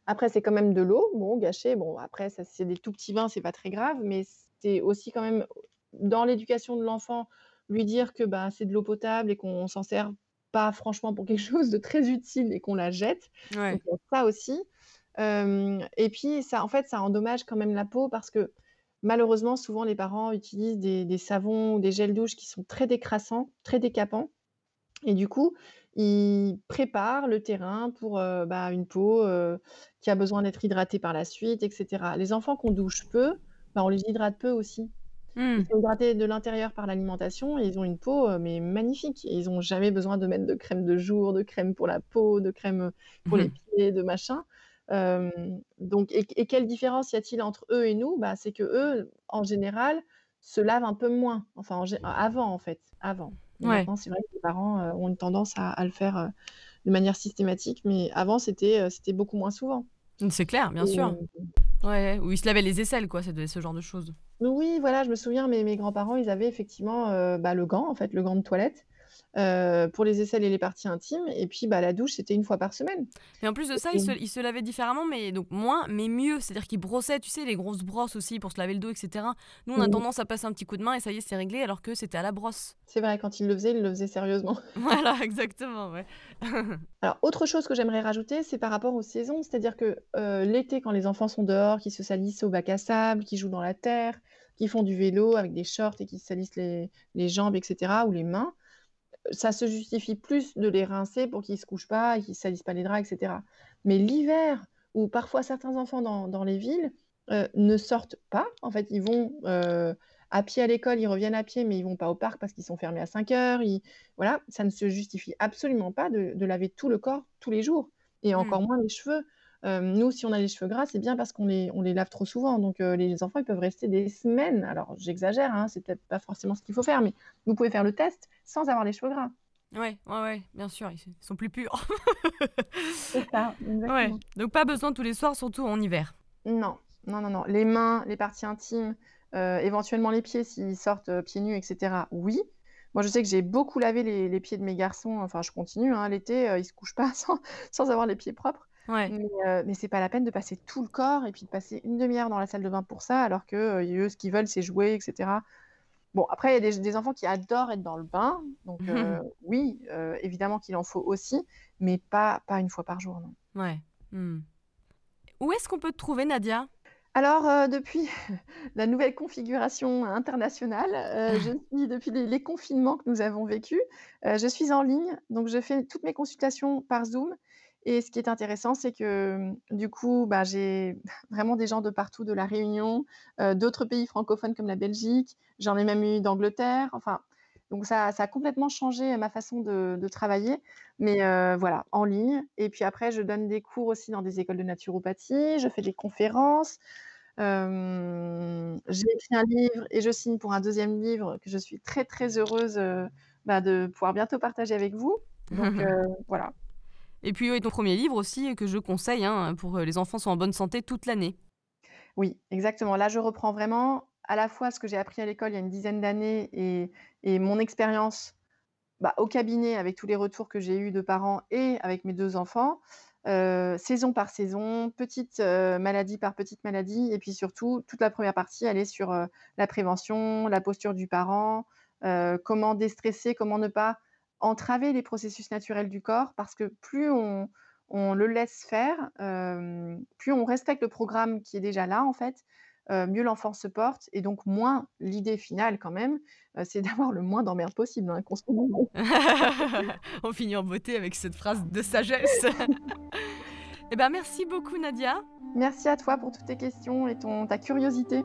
après, c'est quand même de l'eau, bon, gâchée. Bon, après, ça, c'est des tout petits vins, c'est pas très grave, mais c'est aussi quand même dans l'éducation de l'enfant, lui dire que bah, c'est de l'eau potable et qu'on s'en sert pas franchement pour quelque chose de très utile et qu'on la jette. Donc, ça aussi. Et puis, ça, en fait, ça endommage quand même la peau parce que malheureusement, souvent, les parents utilisent des, des savons ou des gels douche qui sont très décrassants, très décapants. Et du coup, ils préparent le terrain pour bah, une peau qui a besoin d'être hydratée par la suite, etc. Les enfants qu'on douche peu, bah, on les hydrate peu aussi. Ils mmh. sont hydratés de l'intérieur par l'alimentation et ils ont une peau mais magnifique. ils n'ont jamais besoin de mettre de crème de jour, de crème pour la peau, de crème pour les mmh pieds, de machin. Donc, et, quelle différence y a-t-il entre eux et nous? Bah, C'est que eux, en général, se lavent un peu moins. Enfin, avant, en fait. Avant. Maintenant, c'est vrai que les parents euh, ont une tendance à, le faire euh, de manière systématique, mais avant, c'était c'était beaucoup moins souvent. Mmh, c'est clair, bien sûr. Ouais, où ils se lavaient les aisselles, quoi, ce genre de choses. Oui, voilà, je me souviens, mes, mes grands-parents, ils avaient effectivement bah, le gant, en fait, le gant de toilette. Euh, pour les aisselles et les parties intimes. Et puis, bah, la douche, c'était une fois par semaine. Et en plus de ça, il se, il se lavait différemment, mais donc moins, mais mieux. C'est-à-dire qu'il brossait, tu sais, les grosses brosses aussi pour se laver le dos, etc. Nous, on a tendance à passer un petit coup de main et ça y est, c'est réglé, alors que c'était à la brosse. C'est vrai, quand il le faisait, il le faisait sérieusement. voilà, exactement, ouais. alors, autre chose que j'aimerais rajouter, c'est par rapport aux saisons. C'est-à-dire que euh, l'été, quand les enfants sont dehors, qui se salissent au bac à sable, qui jouent dans la terre, qui font du vélo avec des shorts et qui se salissent les, les jambes, etc., ou les mains, ça se justifie plus de les rincer pour qu'ils ne se couchent pas, qu'ils ne salissent pas les draps, etc. Mais l'hiver, où parfois certains enfants dans, les villes euh, ne sortent pas, en fait, ils vont euh, à pied à l'école, ils reviennent à pied, mais ils vont pas au parc parce qu'ils sont fermés à 5 heures. Voilà, ça ne se justifie absolument pas de, laver tout le corps tous les jours, et mmh. encore moins les cheveux. Euh, nous, si on a les cheveux gras, c'est bien parce qu'on les, on les lave trop souvent. Donc, euh, les enfants, ils peuvent rester des semaines. Alors, j'exagère, hein, c'est peut-être pas forcément ce qu'il faut faire, mais vous pouvez faire le test sans avoir les cheveux gras. Ouais, ouais, ouais, bien sûr, ils sont plus purs. C'est ça, exactement. Ouais, donc pas besoin tous les soirs, surtout en hiver. Non, non, non, non. Les mains, les parties intimes, euh, éventuellement les pieds s'ils sortent euh, pieds nus, etc. Oui. Moi, je sais que j'ai beaucoup lavé les, les pieds de mes garçons. Enfin, je continue. Hein, l'été, euh, ils se couchent pas sans, sans avoir les pieds propres. Ouais. Mais, euh, mais c'est pas la peine de passer tout le corps et puis de passer une demi-heure dans la salle de bain pour ça, alors que eux, ce qu'ils veulent, c'est jouer, etc. Bon, après, il y a des, des enfants qui adorent être dans le bain. Donc, euh, oui, euh, évidemment qu'il en faut aussi, mais pas, pas une fois par jour, non. Ouais. hmm. Où est-ce qu'on peut te trouver, Nadia? Alors, euh, depuis la nouvelle configuration internationale, je suis, depuis les, les confinements que nous avons vécus, je suis en ligne. Donc, je fais toutes mes consultations par Zoom. Et ce qui est intéressant, c'est que du coup, bah, j'ai vraiment des gens de partout, de la Réunion, euh, d'autres pays francophones comme la Belgique. J'en ai même eu d'Angleterre. Enfin, donc ça, ça a complètement changé ma façon de, de travailler. Mais euh, voilà, en ligne. Et puis après, je donne des cours aussi dans des écoles de naturopathie. Je fais des conférences. Euh, j'ai écrit un livre et je signe pour un deuxième livre que je suis très très heureuse bah, de pouvoir bientôt partager avec vous. Donc voilà. Et puis oui, ton premier livre aussi que je conseille hein, pour que les enfants soient en bonne santé toute l'année. Oui, exactement. Là, je reprends vraiment à la fois ce que j'ai appris à l'école il y a une dizaine d'années et, mon expérience bah, au cabinet avec tous les retours que j'ai eus de parents et avec mes deux enfants, euh, saison par saison, petite euh, maladie par petite maladie, et puis surtout, toute la première partie, elle est sur euh, la prévention, la posture du parent, euh, comment déstresser, comment ne pas entraver les processus naturels du corps, parce que plus on, on le laisse faire, euh, plus on respecte le programme qui est déjà là, en fait, euh, mieux l'enfant se porte, et donc moins l'idée finale quand même, euh, c'est d'avoir le moins d'emmerdes possible, hein. On finit en beauté avec cette phrase de sagesse. Eh ben merci beaucoup Nadia. Merci à toi pour toutes tes questions et ton, ta curiosité.